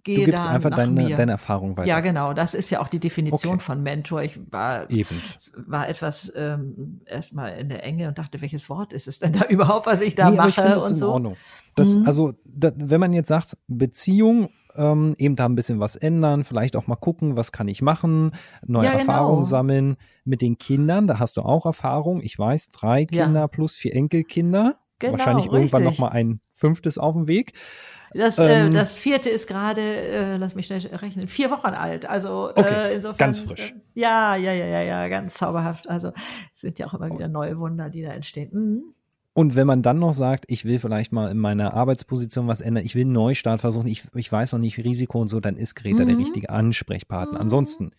Speaker 3: gehe
Speaker 2: du gibst
Speaker 3: da
Speaker 2: einfach deine,
Speaker 3: mir.
Speaker 2: deine Erfahrung weiter.
Speaker 3: Ja, genau. Das ist ja auch die Definition okay. von Mentor. Ich war,
Speaker 2: Eben.
Speaker 3: war etwas ähm, erstmal in der Enge und dachte, welches Wort ist es denn da überhaupt, was ich da
Speaker 2: nee,
Speaker 3: mache
Speaker 2: ich das
Speaker 3: und
Speaker 2: in
Speaker 3: so.
Speaker 2: Ordnung. Das, mhm. Also, da, wenn man jetzt sagt, Beziehung, ähm, eben da ein bisschen was ändern, vielleicht auch mal gucken, was kann ich machen, neue ja, genau. Erfahrungen sammeln. Mit den Kindern, da hast du auch Erfahrung. Ich weiß, drei Kinder ja. plus vier Enkelkinder. Genau, Wahrscheinlich irgendwann noch mal ein fünftes auf dem Weg.
Speaker 3: Das, äh, ähm, äh, das vierte ist gerade, äh, lass mich schnell rechnen, vier Wochen alt. Also
Speaker 2: okay,
Speaker 3: äh, insofern.
Speaker 2: Ganz frisch.
Speaker 3: Äh, ja, ja, ja, ja, ja, ganz zauberhaft. Also es sind ja auch immer wieder neue Wunder, die da entstehen. Mhm.
Speaker 2: Und wenn man dann noch sagt, ich will vielleicht mal in meiner Arbeitsposition was ändern, ich will einen Neustart versuchen, ich, ich weiß noch nicht Risiko und so, dann ist Greta mhm. der richtige Ansprechpartner. Mhm. Ansonsten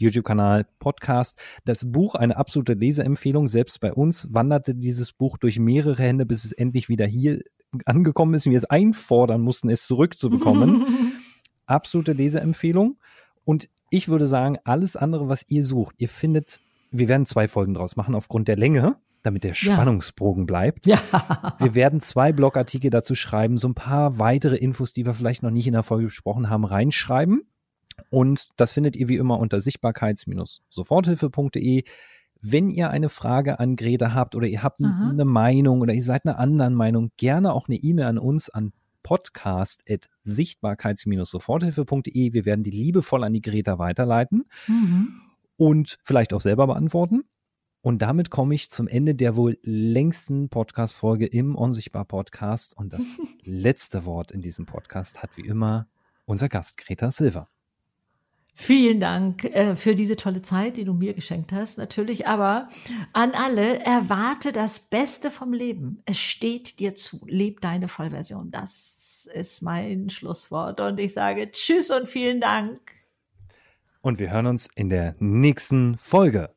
Speaker 2: YouTube-Kanal, Podcast. Das Buch, eine absolute Leseempfehlung. Selbst bei uns wanderte dieses Buch durch mehrere Hände, bis es endlich wieder hier angekommen ist und wir es einfordern mussten, es zurückzubekommen. Absolute Leseempfehlung. Und ich würde sagen, alles andere, was ihr sucht, ihr findet, wir werden zwei Folgen draus machen aufgrund der Länge, damit der Spannungsbogen ja. bleibt.
Speaker 3: Ja.
Speaker 2: Wir werden zwei Blogartikel dazu schreiben, so ein paar weitere Infos, die wir vielleicht noch nicht in der Folge besprochen haben, reinschreiben. Und das findet ihr wie immer unter sichtbarkeits-soforthilfe.de. Wenn ihr eine Frage an Greta habt oder ihr habt Aha. eine Meinung oder ihr seid einer anderen Meinung, gerne auch eine E-Mail an uns an podcast.sichtbarkeits-soforthilfe.de. Wir werden die liebevoll an die Greta weiterleiten mhm. und vielleicht auch selber beantworten. Und damit komme ich zum Ende der wohl längsten Podcast-Folge im Unsichtbar-Podcast. Und das letzte Wort in diesem Podcast hat wie immer unser Gast Greta Silver.
Speaker 3: Vielen Dank äh, für diese tolle Zeit, die du mir geschenkt hast, natürlich. Aber an alle, erwarte das Beste vom Leben. Es steht dir zu. Leb deine Vollversion. Das ist mein Schlusswort. Und ich sage Tschüss und vielen Dank.
Speaker 2: Und wir hören uns in der nächsten Folge.